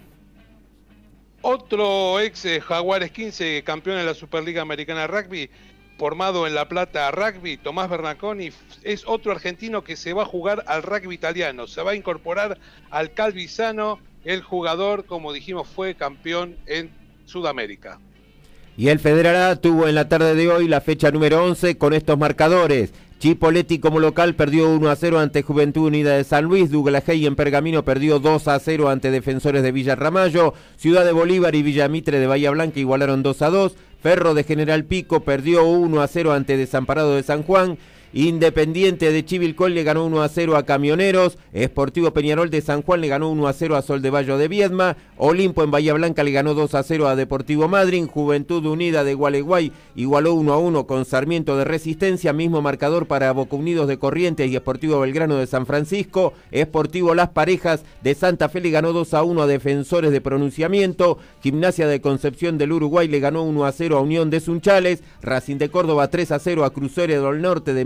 Otro ex eh, Jaguares 15, campeón de la Superliga Americana de Rugby, formado en La Plata Rugby, Tomás Bernaconi, es otro argentino que se va a jugar al rugby italiano, se va a incorporar al Calvisano, el jugador, como dijimos, fue campeón en Sudamérica. Y el Federal tuvo en la tarde de hoy la fecha número 11 con estos marcadores. Chipoletti como local perdió 1 a 0 ante Juventud Unida de San Luis. Douglas en Pergamino perdió 2 a 0 ante Defensores de Villa Ramallo. Ciudad de Bolívar y Villamitre de Bahía Blanca igualaron 2 a 2. Ferro de General Pico perdió 1 a 0 ante Desamparado de San Juan. Independiente de Chivilcoy le ganó 1 a 0 a Camioneros. Esportivo Peñarol de San Juan le ganó 1 a 0 a Sol de Valle de Viedma. Olimpo en Bahía Blanca le ganó 2 a 0 a Deportivo Madryn. Juventud Unida de Gualeguay igualó 1 a 1 con Sarmiento de Resistencia. Mismo marcador para Boca Unidos de Corrientes y Esportivo Belgrano de San Francisco. Esportivo Las Parejas de Santa Fe le ganó 2 a 1 a Defensores de Pronunciamiento. Gimnasia de Concepción del Uruguay le ganó 1 a 0 a Unión de Sunchales. Racing de Córdoba 3 a 0 a Cruceres del Norte de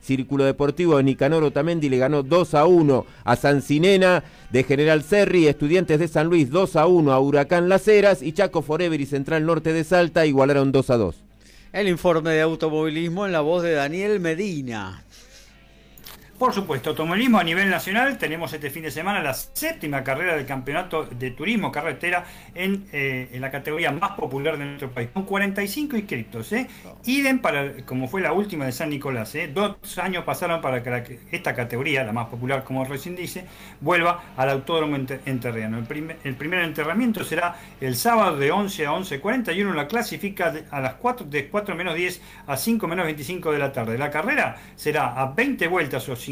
Círculo Deportivo de Nicanor Otamendi le ganó 2 a 1 a San Sinena de General Serri, Estudiantes de San Luis 2 a 1 a Huracán Las Heras y Chaco Forever y Central Norte de Salta igualaron 2 a 2. El informe de automovilismo en la voz de Daniel Medina. Por supuesto, automovilismo a nivel nacional. Tenemos este fin de semana la séptima carrera del campeonato de turismo carretera en, eh, la categoría más popular de nuestro país, con 45 inscritos. ¿eh? Idem para, como fue la última de San Nicolás. ¿eh? Dos años pasaron para que esta categoría, la más popular, como recién dice, vuelva al autódromo en, terreno. El, primer enterramiento será el sábado de 11 a 11.41. La clasifica a las 4, de 4 menos 10 a 5 menos 25 de la tarde. La carrera será a 20 vueltas o 50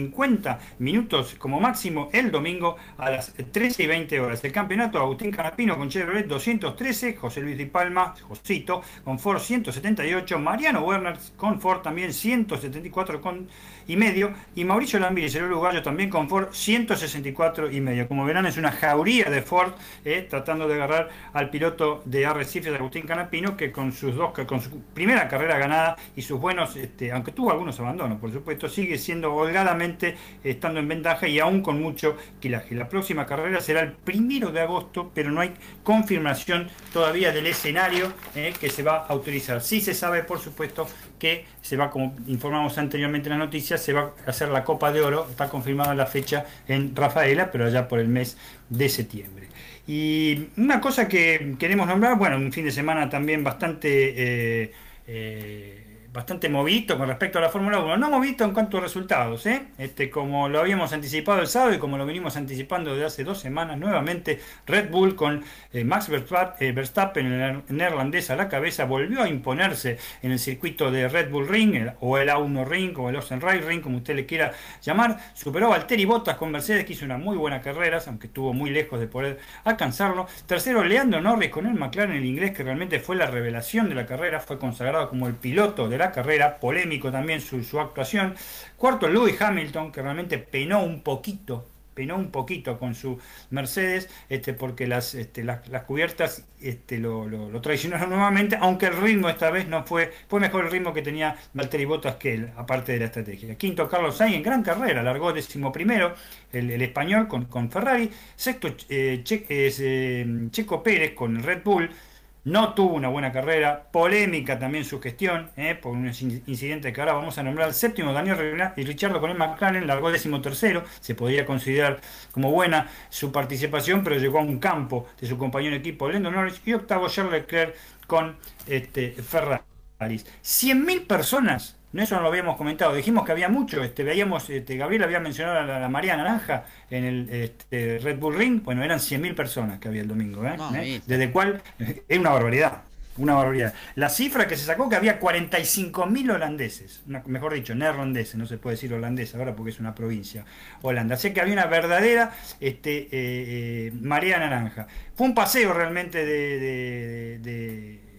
minutos como máximo el domingo a las 13 y 20 horas. El campeonato Agustín Canapino con Chevrolet 213, José Luis Di Palma, Josito, con Ford 178, Mariano Werner con Ford también 174 con y medio, y Mauricio Lambiri, el uruguayo, también con Ford 164 y medio. Como verán, es una jauría de Ford eh, tratando de agarrar al piloto de Arrecife, de Agustín Canapino, que con sus dos, con su primera carrera ganada y sus buenos, este, aunque tuvo algunos abandonos, por supuesto, sigue siendo holgadamente estando en ventaja y aún con mucho quilaje. La próxima carrera será el primero de agosto, pero no hay confirmación todavía del escenario eh, que se va a autorizar. Sí se sabe, por supuesto, que se va, como informamos anteriormente en las noticias, se va a hacer la Copa de Oro, está confirmada la fecha en Rafaela, pero allá por el mes de septiembre. Y una cosa que queremos nombrar, bueno, un fin de semana también bastante... Eh, eh, bastante movido con respecto a la Fórmula 1. No movido en cuanto a resultados, ¿eh? este, como lo habíamos anticipado el sábado y como lo venimos anticipando desde hace dos semanas, nuevamente Red Bull con eh, Max eh, Verstappen, el neerlandés a la cabeza, volvió a imponerse en el circuito de Red Bull Ring, o el A1 Ring, o el Osenray Ring, como usted le quiera llamar. Superó a Valtteri Bottas con Mercedes, que hizo una muy buena carrera, aunque estuvo muy lejos de poder alcanzarlo. Tercero, Leandro Norris con el McLaren, el inglés, que realmente fue la revelación de la carrera, fue consagrado como el piloto de la carrera, polémico también su, actuación. Cuarto, Lewis Hamilton, que realmente penó un poquito penó un poquito con su Mercedes, este, porque las, este, las, cubiertas este, lo, lo, traicionaron <laughs> nuevamente, aunque el ritmo esta vez no fue, fue mejor el ritmo que tenía Valtteri Bottas que él, aparte de la estrategia. Quinto, Carlos Sainz en gran carrera, largó décimo primero, el, español con, con, Ferrari. Sexto, eh, eh, Checo Pérez con Red Bull. No tuvo una buena carrera, polémica también su gestión, eh, por un incidente que ahora vamos a nombrar. El séptimo, Daniel Rivera y Richardo con el McLaren, largó décimo tercero. Se podría considerar como buena su participación, pero llegó a un campo de su compañero de equipo, Lando Norris. Y octavo, Charles Leclerc con este, Ferrari. 100.000 personas no, eso no lo habíamos comentado. Dijimos que había mucho. Este, veíamos, este, Gabriel había mencionado a la, María Naranja en el este, Red Bull Ring. Bueno, eran 100.000 personas que había el domingo. ¿eh? ¿Eh? Desde cual es una barbaridad. Una barbaridad. La cifra que se sacó que había 45.000 holandeses. mejor dicho, neerlandeses. No se puede decir holandés ahora porque es una provincia holanda. Así que había una verdadera este, eh, marea naranja. Fue un paseo realmente de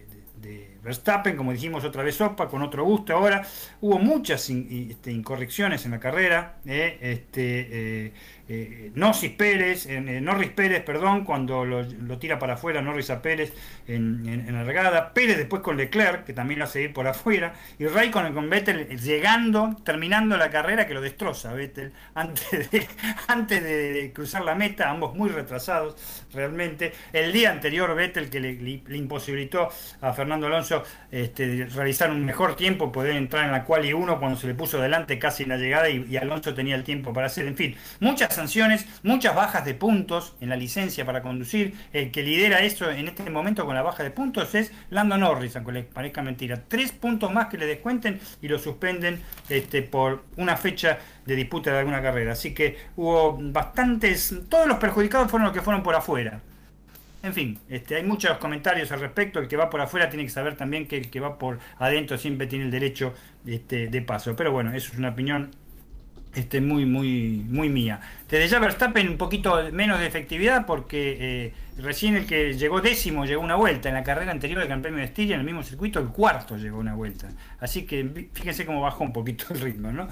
Verstappen, como dijimos otra vez Opa, con otro gusto ahora. Hubo muchas este, incorrecciones en la carrera. Eh, este, eh, eh, Norris Pérez, Norris Pérez, perdón, cuando lo, tira para afuera Norris a Pérez en, la regada, Pérez después con Leclerc, que también lo hace ir por afuera, y Raikkonen con Vettel llegando, terminando la carrera que lo destroza Vettel <laughs> antes de, antes de cruzar la meta, ambos muy retrasados realmente. El día anterior Vettel que le, imposibilitó a Fernando Alonso este, realizar un mejor tiempo, poder entrar en la cual y uno cuando se le puso delante casi en la llegada y, y Alonso tenía el tiempo para hacer, en fin, muchas sanciones, muchas bajas de puntos en la licencia para conducir. El que lidera eso en este momento con la baja de puntos es Lando Norris, aunque les parezca mentira. Tres puntos más que le descuenten y lo suspenden este, por una fecha de disputa de alguna carrera. Así que hubo bastantes, todos los perjudicados fueron los que fueron por afuera. En fin, este, hay muchos comentarios al respecto. El que va por afuera tiene que saber también que el que va por adentro siempre tiene el derecho este, de paso. Pero bueno, eso es una opinión este, muy, muy, muy mía. Desde ya Verstappen un poquito menos de efectividad porque eh, recién el que llegó décimo llegó una vuelta. En la carrera anterior del Gran de Estiria, en el mismo circuito, el cuarto llegó una vuelta. Así que fíjense cómo bajó un poquito el ritmo. ¿no?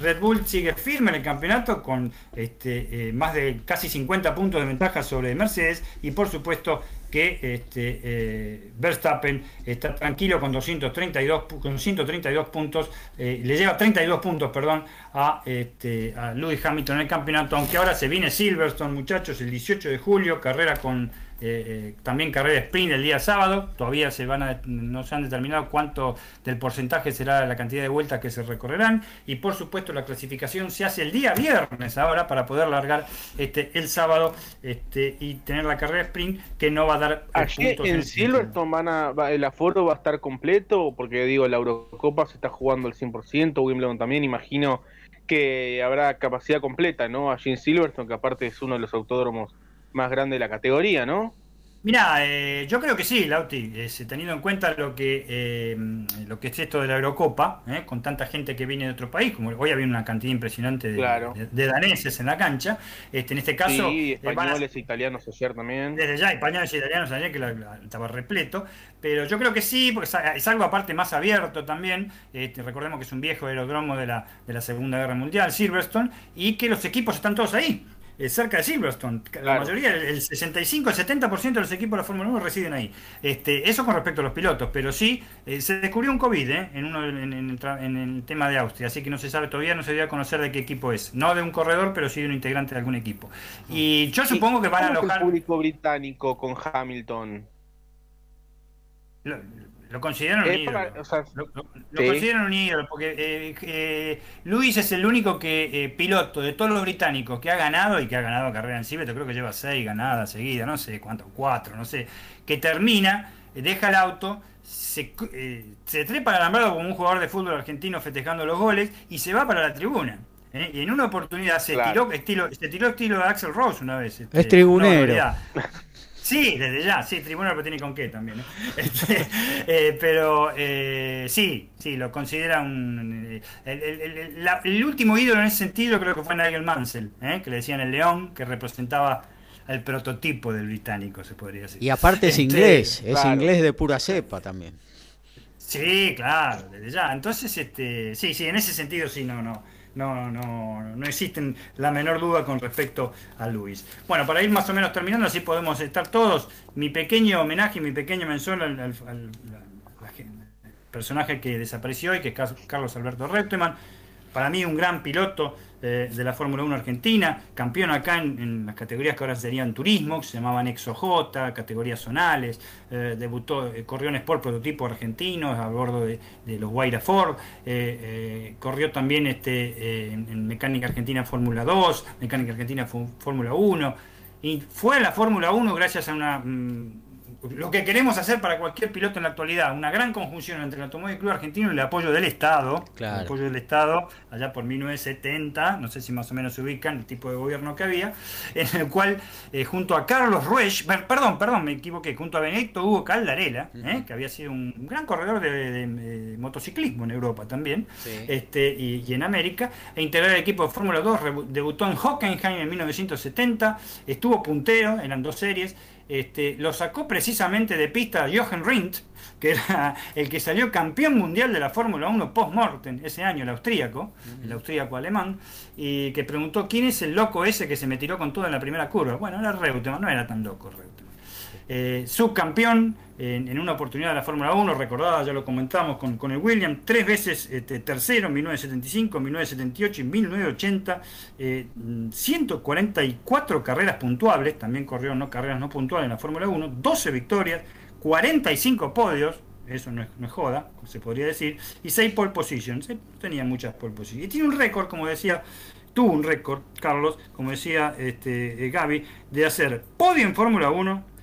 Red Bull sigue firme en el campeonato con este, eh, más de casi 50 puntos de ventaja sobre Mercedes y por supuesto que este, eh, Verstappen está tranquilo con 232, con 132 puntos, eh, le lleva 32 puntos, perdón, a, este, a Lewis Hamilton en el campeonato, aunque ahora se viene Silverstone, muchachos, el 18 de julio, carrera con eh, eh, también carrera sprint el día sábado, todavía se van a, no se han determinado cuánto del porcentaje será la cantidad de vueltas que se recorrerán. Y por supuesto la clasificación se hace el día viernes ahora para poder largar este el sábado este y tener la carrera sprint que no va a dar Allí en, Silverstone van a, el aforo va a estar completo porque digo la Eurocopa se está jugando al 100%, Wimbledon también imagino que habrá capacidad completa, ¿no? Allí en Silverstone que aparte es uno de los autódromos más grande de la categoría, ¿no? Mira, eh, yo creo que sí, Lauti, teniendo en cuenta lo que eh, lo que es esto de la Eurocopa, eh, con tanta gente que viene de otro país, como hoy había una cantidad impresionante de, daneses en la cancha, este, en este caso... Sí, españoles e italianos ayer también. Desde ya, españoles e italianos ayer que estaba repleto, pero yo creo que sí, porque es algo aparte más abierto también, este, recordemos que es un viejo aeródromo de la, de la Segunda Guerra Mundial, Silverstone, y que los equipos están todos ahí. Eh, cerca de Silverstone. La mayoría, el 65, el 70% de los equipos de la Fórmula 1 residen ahí. Este, eso con respecto a los pilotos, pero sí, eh, se descubrió un COVID eh, en, uno, en, el tema de Austria, así que no se sabe todavía, no se dio a conocer de qué equipo es. No de un corredor, pero sí de un integrante de algún equipo. Y yo supongo que van a alojar... el público británico con Hamilton? Lo consideran un ídolo. lo, consideran un ídolo porque eh, eh, Luis es el único que eh, piloto de todos los británicos que ha ganado y que ha ganado carrera en Silverstone, creo que lleva seis ganadas seguidas, no sé cuánto, cuatro, no sé, que termina, deja el auto, se, se trepa al alambrado como un jugador de fútbol argentino festejando los goles y se va para la tribuna. Y en una oportunidad se tiró estilo, se tiró estilo de Axel Rose una vez. Este, es tribunero. <laughs> Sí, desde ya, sí, tribunal pero tiene con qué también. <laughs> Este, eh, pero eh, sí, sí, lo considera un. Eh, el, último ídolo en ese sentido creo que fue Nigel Mansell, que le decían el león, que representaba el prototipo del británico, se podría decir. Y aparte es este, inglés, es inglés de pura cepa también. Sí, claro, desde ya. Entonces, este, sí, sí, en ese sentido sí, no, no no, no, no existen la menor duda con respecto a Luis. Bueno, para ir más o menos terminando, así podemos estar todos. Mi pequeño homenaje, mi pequeño mención al, personaje que desapareció y que es Carlos Alberto Reutemann. Para mí un gran piloto, eh, de la Fórmula 1 Argentina, campeón acá en, las categorías que ahora serían turismo, que se llamaban ExoJ, categorías zonales, eh, debutó, eh, corrió en Sport prototipo argentino a bordo de, los Guaira Ford, corrió también este, en, Mecánica Argentina Fórmula 2, Mecánica Argentina Fórmula 1, y fue a la Fórmula 1 gracias a una... Mm, lo que queremos hacer para cualquier piloto en la actualidad, una gran conjunción entre el Automóvil Club Argentino y el apoyo del Estado, el apoyo del Estado, allá por 1970, no sé si más o menos se ubican el tipo de gobierno que había, en el cual eh, junto a Carlos Ruesch, perdón, perdón, me equivoqué, junto a Benedicto Hugo Caldarela, eh, que había sido un gran corredor de, motociclismo en Europa también, este, y, en América, e integró el equipo de Fórmula 2, debutó en Hockenheim en 1970, estuvo puntero, eran dos series, este, lo sacó precisamente de pista Jochen Rindt, que era <laughs> el que salió campeón mundial de la Fórmula 1 post-mortem ese año, el austríaco, el austríaco alemán, y que preguntó quién es el loco ese que se me tiró con todo en la primera curva. Bueno, era Reutemann, no era tan loco Reutemann. Eh, subcampeón en, una oportunidad de la Fórmula 1, recordada, ya lo comentamos con, el William, tres veces este, tercero en 1975, 1978 y 1980, 144 eh, carreras puntuables, también corrió no carreras no puntuales en la Fórmula 1, 12 victorias, 45 podios, eso no es, no joda, se podría decir, y 6 pole positions, eh, tenía muchas pole positions. Y tiene un récord, como decía, tuvo un récord, Carlos, como decía este, Gaby, de hacer podio en Fórmula 1,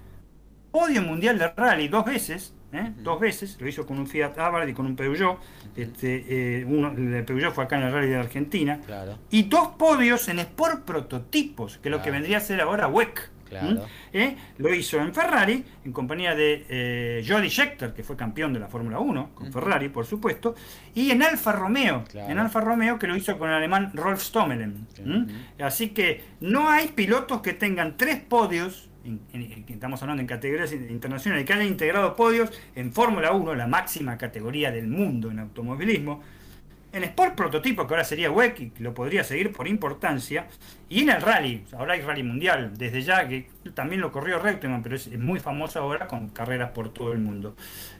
podio mundial de rally dos veces, ¿eh? dos veces, lo hizo con un Fiat Abarth y con un Peugeot, este, eh, uno, el Peugeot fue acá en el rally de Argentina, y dos podios en Sport Prototipos, que es lo que vendría a ser ahora WEC. ¿Eh? Lo hizo en Ferrari, en compañía de eh, Jody Scheckter, que fue campeón de la Fórmula 1, con Ferrari, por supuesto, y en Alfa Romeo, en Alfa Romeo que lo hizo con el alemán Rolf Stommelen. Así que no hay pilotos que tengan tres podios estamos hablando en categorías internacionales, que haya integrado podios en Fórmula 1, la máxima categoría del mundo en automovilismo, en Sport Prototipo, que ahora sería WEC y lo podría seguir por importancia, y en el rally, ahora hay rally mundial, desde ya que también lo corrió Reutemann, pero es, muy famoso ahora con carreras por todo el mundo.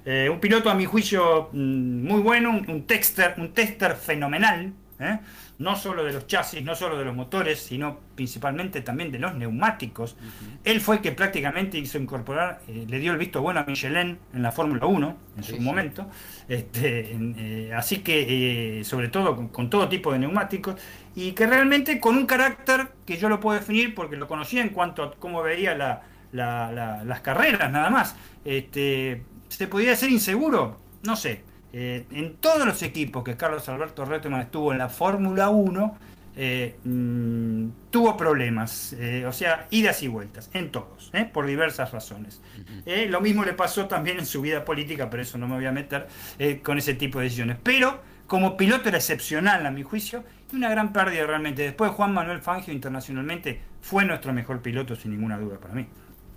Eh, un piloto a mi juicio mm, muy bueno, un, tester, un tester fenomenal, ¿eh? No solo de los chasis, no solo de los motores, sino principalmente también de los neumáticos. Él fue que prácticamente hizo incorporar, eh, le dio el visto bueno a Michelin en la Fórmula 1 en su momento, este, eh, así que sobre todo con, todo tipo de neumáticos, y que realmente con un carácter que yo lo puedo definir porque lo conocía en cuanto a cómo veía las carreras nada más. Este, ¿Se podía ser inseguro? No sé, eh, en todos los equipos que Carlos Alberto Reutemann estuvo en la Fórmula 1, eh, mm, tuvo problemas, eh, o sea, idas y vueltas, en todos, por diversas razones. lo mismo le pasó también en su vida política, pero eso no me voy a meter con ese tipo de decisiones. Pero como piloto era excepcional, a mi juicio, y una gran pérdida realmente. Después Juan Manuel Fangio internacionalmente fue nuestro mejor piloto, sin ninguna duda para mí.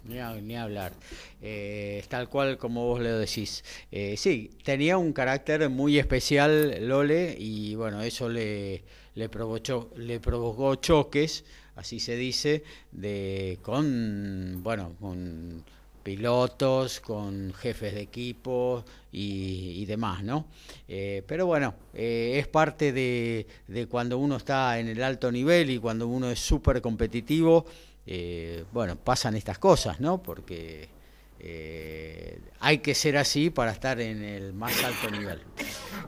Ni, hablar. Eh, tal cual como vos le decís. Eh, sí, tenía un carácter muy especial Lole y bueno, eso le, le, provocó, le provocó choques, así se dice, de con, bueno, con pilotos, con jefes de equipo y, demás, ¿no? Eh, pero bueno, es parte de, de cuando uno está en el alto nivel y cuando uno es súper competitivo eh, bueno, pasan estas cosas, ¿no? Porque eh, hay que ser así para estar en el más alto nivel.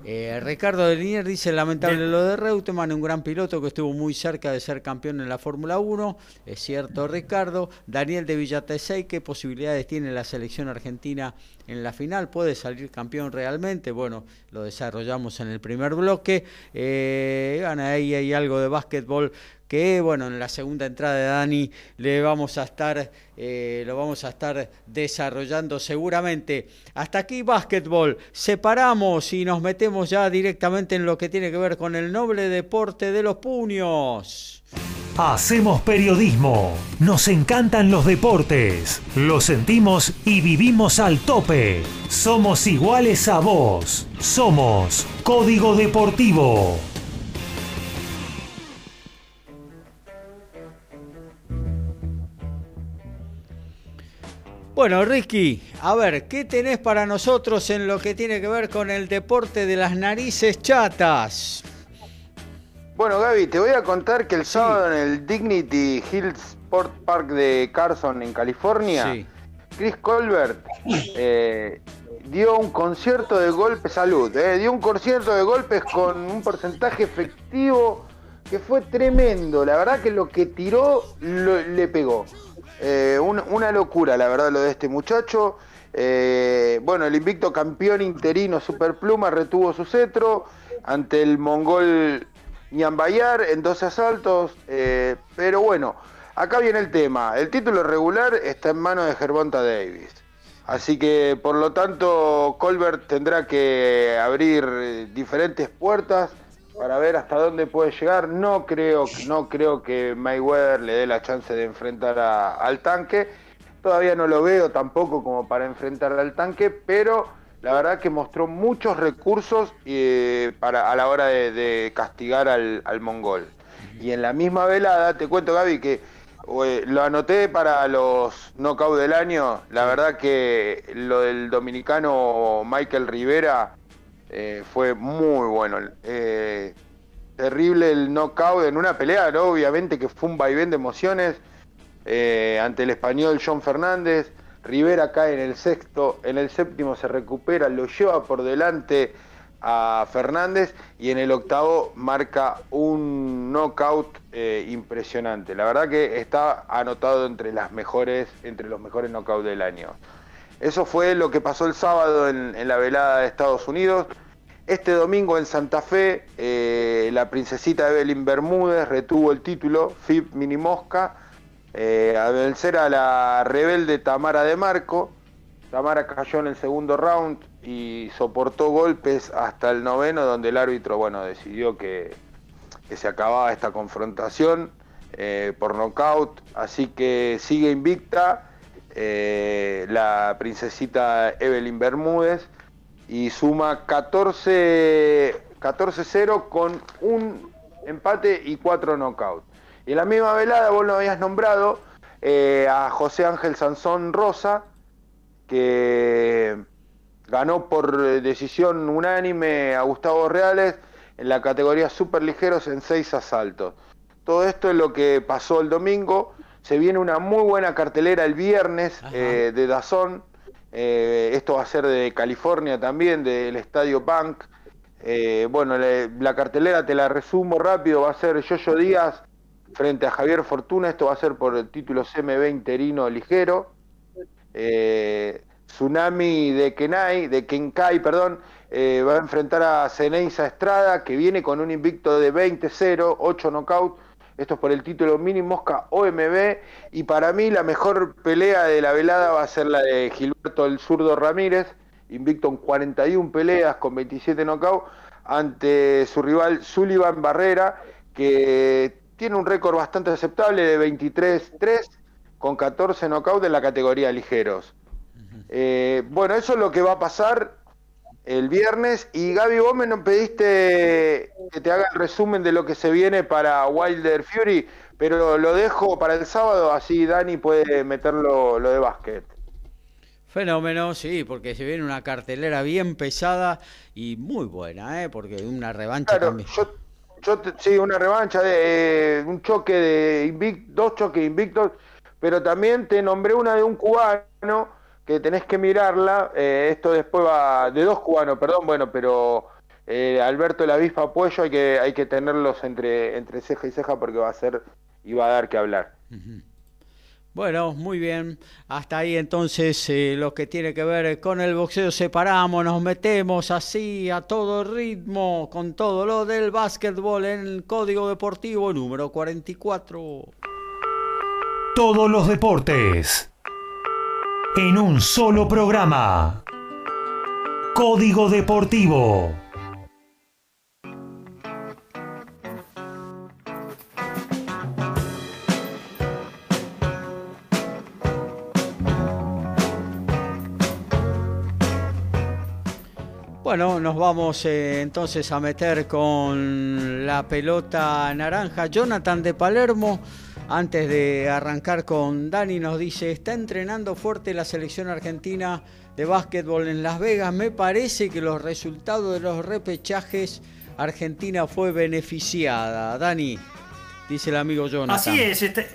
Eh, Ricardo de Linier dice, lamentable lo de Reutemann, un gran piloto que estuvo muy cerca de ser campeón en la Fórmula 1. Es cierto, Ricardo. Daniel de Villatesey, ¿qué posibilidades tiene la selección argentina en la final? ¿Puede salir campeón realmente? Bueno, lo desarrollamos en el primer bloque. Eh, ahí hay algo de básquetbol que bueno, en la segunda entrada de Dani le vamos a estar, eh, lo vamos a estar desarrollando seguramente. Hasta aquí básquetbol, separamos y nos metemos ya directamente en lo que tiene que ver con el noble deporte de los puños. Hacemos periodismo, nos encantan los deportes, lo sentimos y vivimos al tope. Somos iguales a vos, somos Código Deportivo. Bueno, Ricky, a ver, ¿qué tenés para nosotros en lo que tiene que ver con el deporte de las narices chatas? Bueno, Gaby, te voy a contar que el sábado en el Dignity Hills Sport Park de Carson, en California, Chris Colbert eh, dio un concierto de golpes salud, eh, dio un concierto de golpes con un porcentaje efectivo que fue tremendo. La verdad que lo que tiró le pegó. Eh, una locura, la verdad, lo de este muchacho. Eh, bueno, el invicto campeón interino Superpluma retuvo su cetro ante el mongol Bayar en dos asaltos. Eh, pero bueno, acá viene el tema. El título regular está en manos de Gervonta Davis. Así que, por lo tanto, Colbert tendrá que abrir diferentes puertas para ver hasta dónde puede llegar. No creo, no creo que Mayweather le dé la chance de enfrentar al tanque. Todavía no lo veo tampoco como para enfrentar al tanque, pero la verdad que mostró muchos recursos eh, para, a la hora de, castigar al, mongol. Y en la misma velada, te cuento Gaby que eh, lo anoté para los knockout del año. La verdad que lo del dominicano Michael Rivera eh, fue muy bueno. Eh, terrible el knockout en una pelea, obviamente que fue un vaivén de emociones eh, ante el español John Fernández. Rivera cae en el sexto, en el séptimo se recupera, lo lleva por delante a Fernández y en el octavo marca un knockout impresionante. La verdad que está anotado entre las mejores, entre los mejores knockouts del año. Eso fue lo que pasó el sábado en, la velada de Estados Unidos. Este domingo en Santa Fe, eh, la princesita Evelyn Bermúdez retuvo el título, FIP Mini Mosca, eh, a vencer a la rebelde Tamara de Marco. Tamara cayó en el segundo round y soportó golpes hasta el noveno, donde el árbitro bueno, decidió que, se acababa esta confrontación eh, por nocaut. Así que sigue invicta eh, la princesita Evelyn Bermúdez y suma 14-0 con un empate y cuatro knockouts. Y en la misma velada vos lo habías nombrado eh, a José Ángel Sansón Rosa, que ganó por decisión unánime a Gustavo Reales en la categoría superligeros en seis asaltos. Todo esto es lo que pasó el domingo. Se viene una muy buena cartelera el viernes eh, de Dazón. Eh, esto va a ser de California también, del Estadio Bank. Eh, bueno, la cartelera te la resumo rápido. Va a ser Yoyo Díaz frente a Javier Fortuna. Esto va a ser por el título CMB interino ligero. Tsunami de Kenai, de Kenkai, perdón, va a enfrentar a Ceneiza Estrada, que viene con un invicto de 20-0, 8 knockouts esto es por el título Mini Mosca OMB. Y para mí la mejor pelea de la velada va a ser la de Gilberto el Zurdo Ramírez, invicto en 41 peleas con 27 knockouts, ante su rival Sullivan Barrera, que tiene un récord bastante aceptable de 23-3 con 14 knockouts en la categoría ligeros. Eh, bueno, eso es lo que va a pasar el viernes. Y Gaby, vos me pediste que te haga el resumen de lo que se viene para Wilder Fury, pero lo dejo para el sábado, así Dani puede meterlo lo de básquet. Fenómeno, sí, porque se viene una cartelera bien pesada y muy buena, ¿eh? porque una revancha también. Yo, sí, una revancha de eh, un choque de dos choques invictos, pero también te nombré una de un cubano que tenés que mirarla. Eh, esto después va de dos cubanos, perdón, bueno, pero eh, Alberto la Puello hay que, hay que tenerlos entre, entre ceja y ceja porque va a ser y va a dar que hablar. Bueno, muy bien. Hasta ahí entonces eh, lo que tiene que ver con el boxeo separamos, nos metemos así a todo ritmo con todo lo del básquetbol en el Código Deportivo número 44. Todos los deportes en un solo programa. Código Deportivo. Bueno, nos vamos eh, entonces a meter con la pelota naranja. Jonathan de Palermo antes de arrancar con Dani, nos dice, está entrenando fuerte la selección argentina de básquetbol en Las Vegas. Me parece que los resultados de los repechajes, Argentina fue beneficiada. Dani, dice el amigo Jonathan. Así es, este,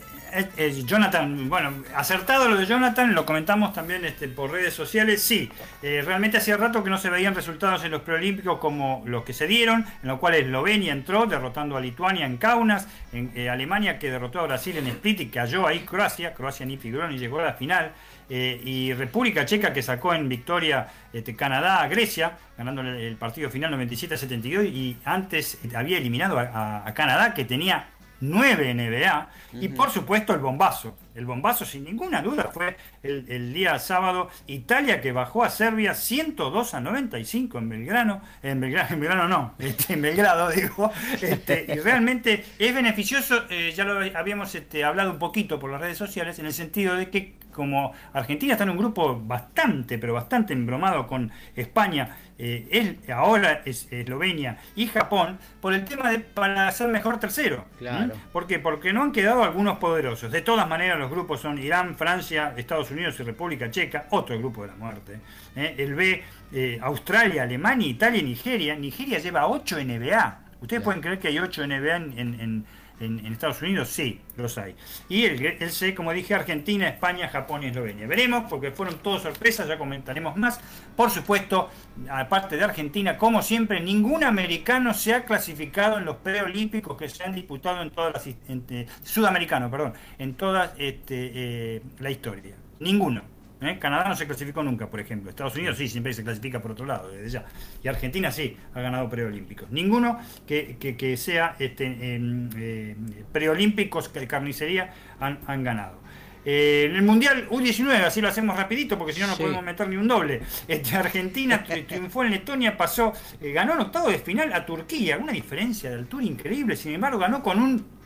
Jonathan, bueno, acertado lo de Jonathan, lo comentamos también este, por redes sociales. Sí, eh, realmente hacía rato que no se veían resultados en los preolímpicos como los que se dieron, en los cuales Eslovenia entró derrotando a Lituania en Kaunas, en eh, Alemania que derrotó a Brasil en Split y cayó ahí Croacia, Croacia ni figuró ni llegó a la final. Eh, y República Checa que sacó en victoria este, Canadá a Grecia, ganando el, partido final 97-72 y antes había eliminado a Canadá que tenía 9 NBA y por supuesto el bombazo. El bombazo sin ninguna duda fue el, día sábado Italia que bajó a Serbia 102 a 95 en Belgrano, en Belgrano, en Belgrano no, <laughs> este, en Belgrado digo, este, y realmente es beneficioso, eh, ya lo habíamos este, hablado un poquito por las redes sociales en el sentido de que como Argentina está en un grupo bastante, pero bastante embromado con España, eh, ahora es Eslovenia y Japón, por el tema de para ser mejor tercero. Claro. ¿Por qué? Porque no han quedado algunos poderosos. De todas maneras, los grupos son Irán, Francia, Estados Unidos y República Checa, otro grupo de la muerte. ¿eh? El B, eh, Australia, Alemania, Italia y Nigeria. Nigeria lleva 8 NBA. Ustedes pueden creer que hay 8 NBA en en, Estados Unidos sí, los hay. Y el, C, como dije, Argentina, España, Japón y Eslovenia. Veremos, porque fueron todas sorpresas, ya comentaremos más. Por supuesto, aparte de Argentina, como siempre, ningún americano se ha clasificado en los preolímpicos que se han disputado en todas las... Eh, sudamericano, perdón, en toda este, eh, la historia. Ninguno. ¿Eh? Canadá no se clasificó nunca, por ejemplo. Estados Unidos sí, siempre se clasifica por otro lado, desde ya. Y Argentina sí ha ganado preolímpicos. Ninguno que, sea este, eh, preolímpicos de carnicería han, ganado. Eh, en el Mundial U19, así lo hacemos rapidito porque si no no podemos meter ni un doble. Este, Argentina <laughs> triunfó en Letonia, pasó, ganó en octavo de final a Turquía, una diferencia de altura increíble, sin embargo ganó con un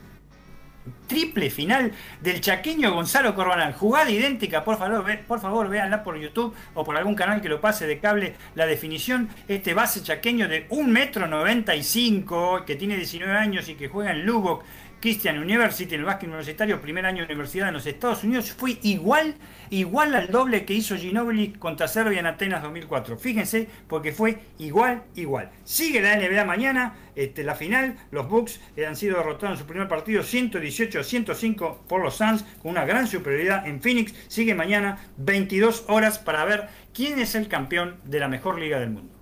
triple final del chaqueño Gonzalo Corbanal. Jugada idéntica, por favor, por favor, véanla por YouTube o por algún canal que lo pase de cable. La definición, este base chaqueño de 1,95 metro que tiene 19 años y que juega en Lubbock, Christian University, el básquet universitario, primer año de universidad en los Estados Unidos, fue igual, igual al doble que hizo Ginobili contra Serbia en Atenas 2004. Fíjense, porque fue igual, igual. Sigue la NBA mañana, este, la final, los Bucks han sido derrotados en su primer partido 118 a 105 por los Suns, con una gran superioridad en Phoenix. Sigue mañana 22 horas para ver quién es el campeón de la mejor liga del mundo.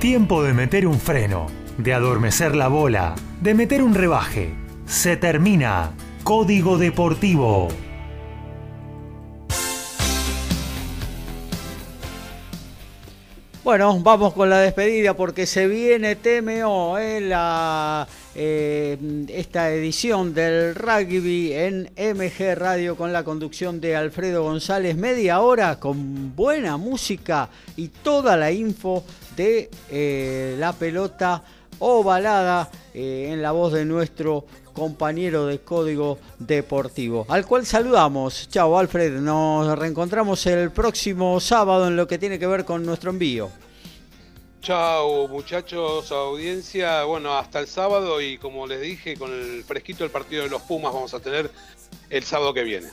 Tiempo de meter un freno, de adormecer la bola, de meter un rebaje. Se termina. Código Deportivo. Bueno, vamos con la despedida porque se viene TMO, en la, eh, esta edición del rugby en MG Radio con la conducción de Alfredo González. Media hora con buena música y toda la info de eh, la pelota ovalada eh, en la voz de nuestro compañero de Código Deportivo, al cual saludamos. Chao, Alfred. Nos reencontramos el próximo sábado en lo que tiene que ver con nuestro envío. Chao, muchachos, audiencia. Bueno, hasta el sábado y como les dije, con el fresquito del partido de los Pumas vamos a tener el sábado que viene.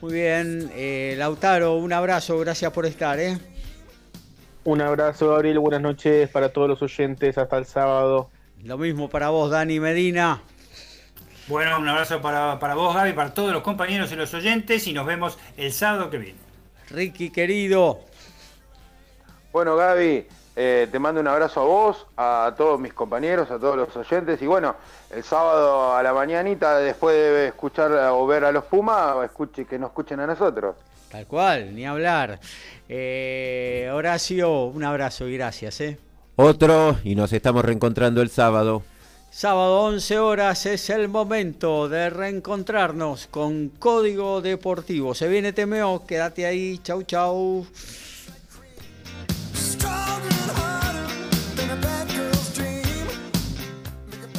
Muy bien, eh, Lautaro, un abrazo, gracias por estar. ¿eh? Un abrazo, Gabriel, buenas noches para todos los oyentes, hasta el sábado. Lo mismo para vos, Dani Medina. Bueno, un abrazo para, para vos, Gaby, para todos los compañeros y los oyentes y nos vemos el sábado que viene. Ricky, querido. Bueno, Gaby, eh, te mando un abrazo a vos, a todos mis compañeros, a todos los oyentes. Y bueno, el sábado a la mañanita, después de escuchar o ver a los Pumas, escuche, que nos escuchen a nosotros. Tal cual, ni hablar. Eh, Horacio, un abrazo y gracias. ¿eh? Otro, y nos estamos reencontrando el sábado. Sábado 11 horas es el momento de reencontrarnos con Código Deportivo. Se viene TMO, quédate ahí, chau chau.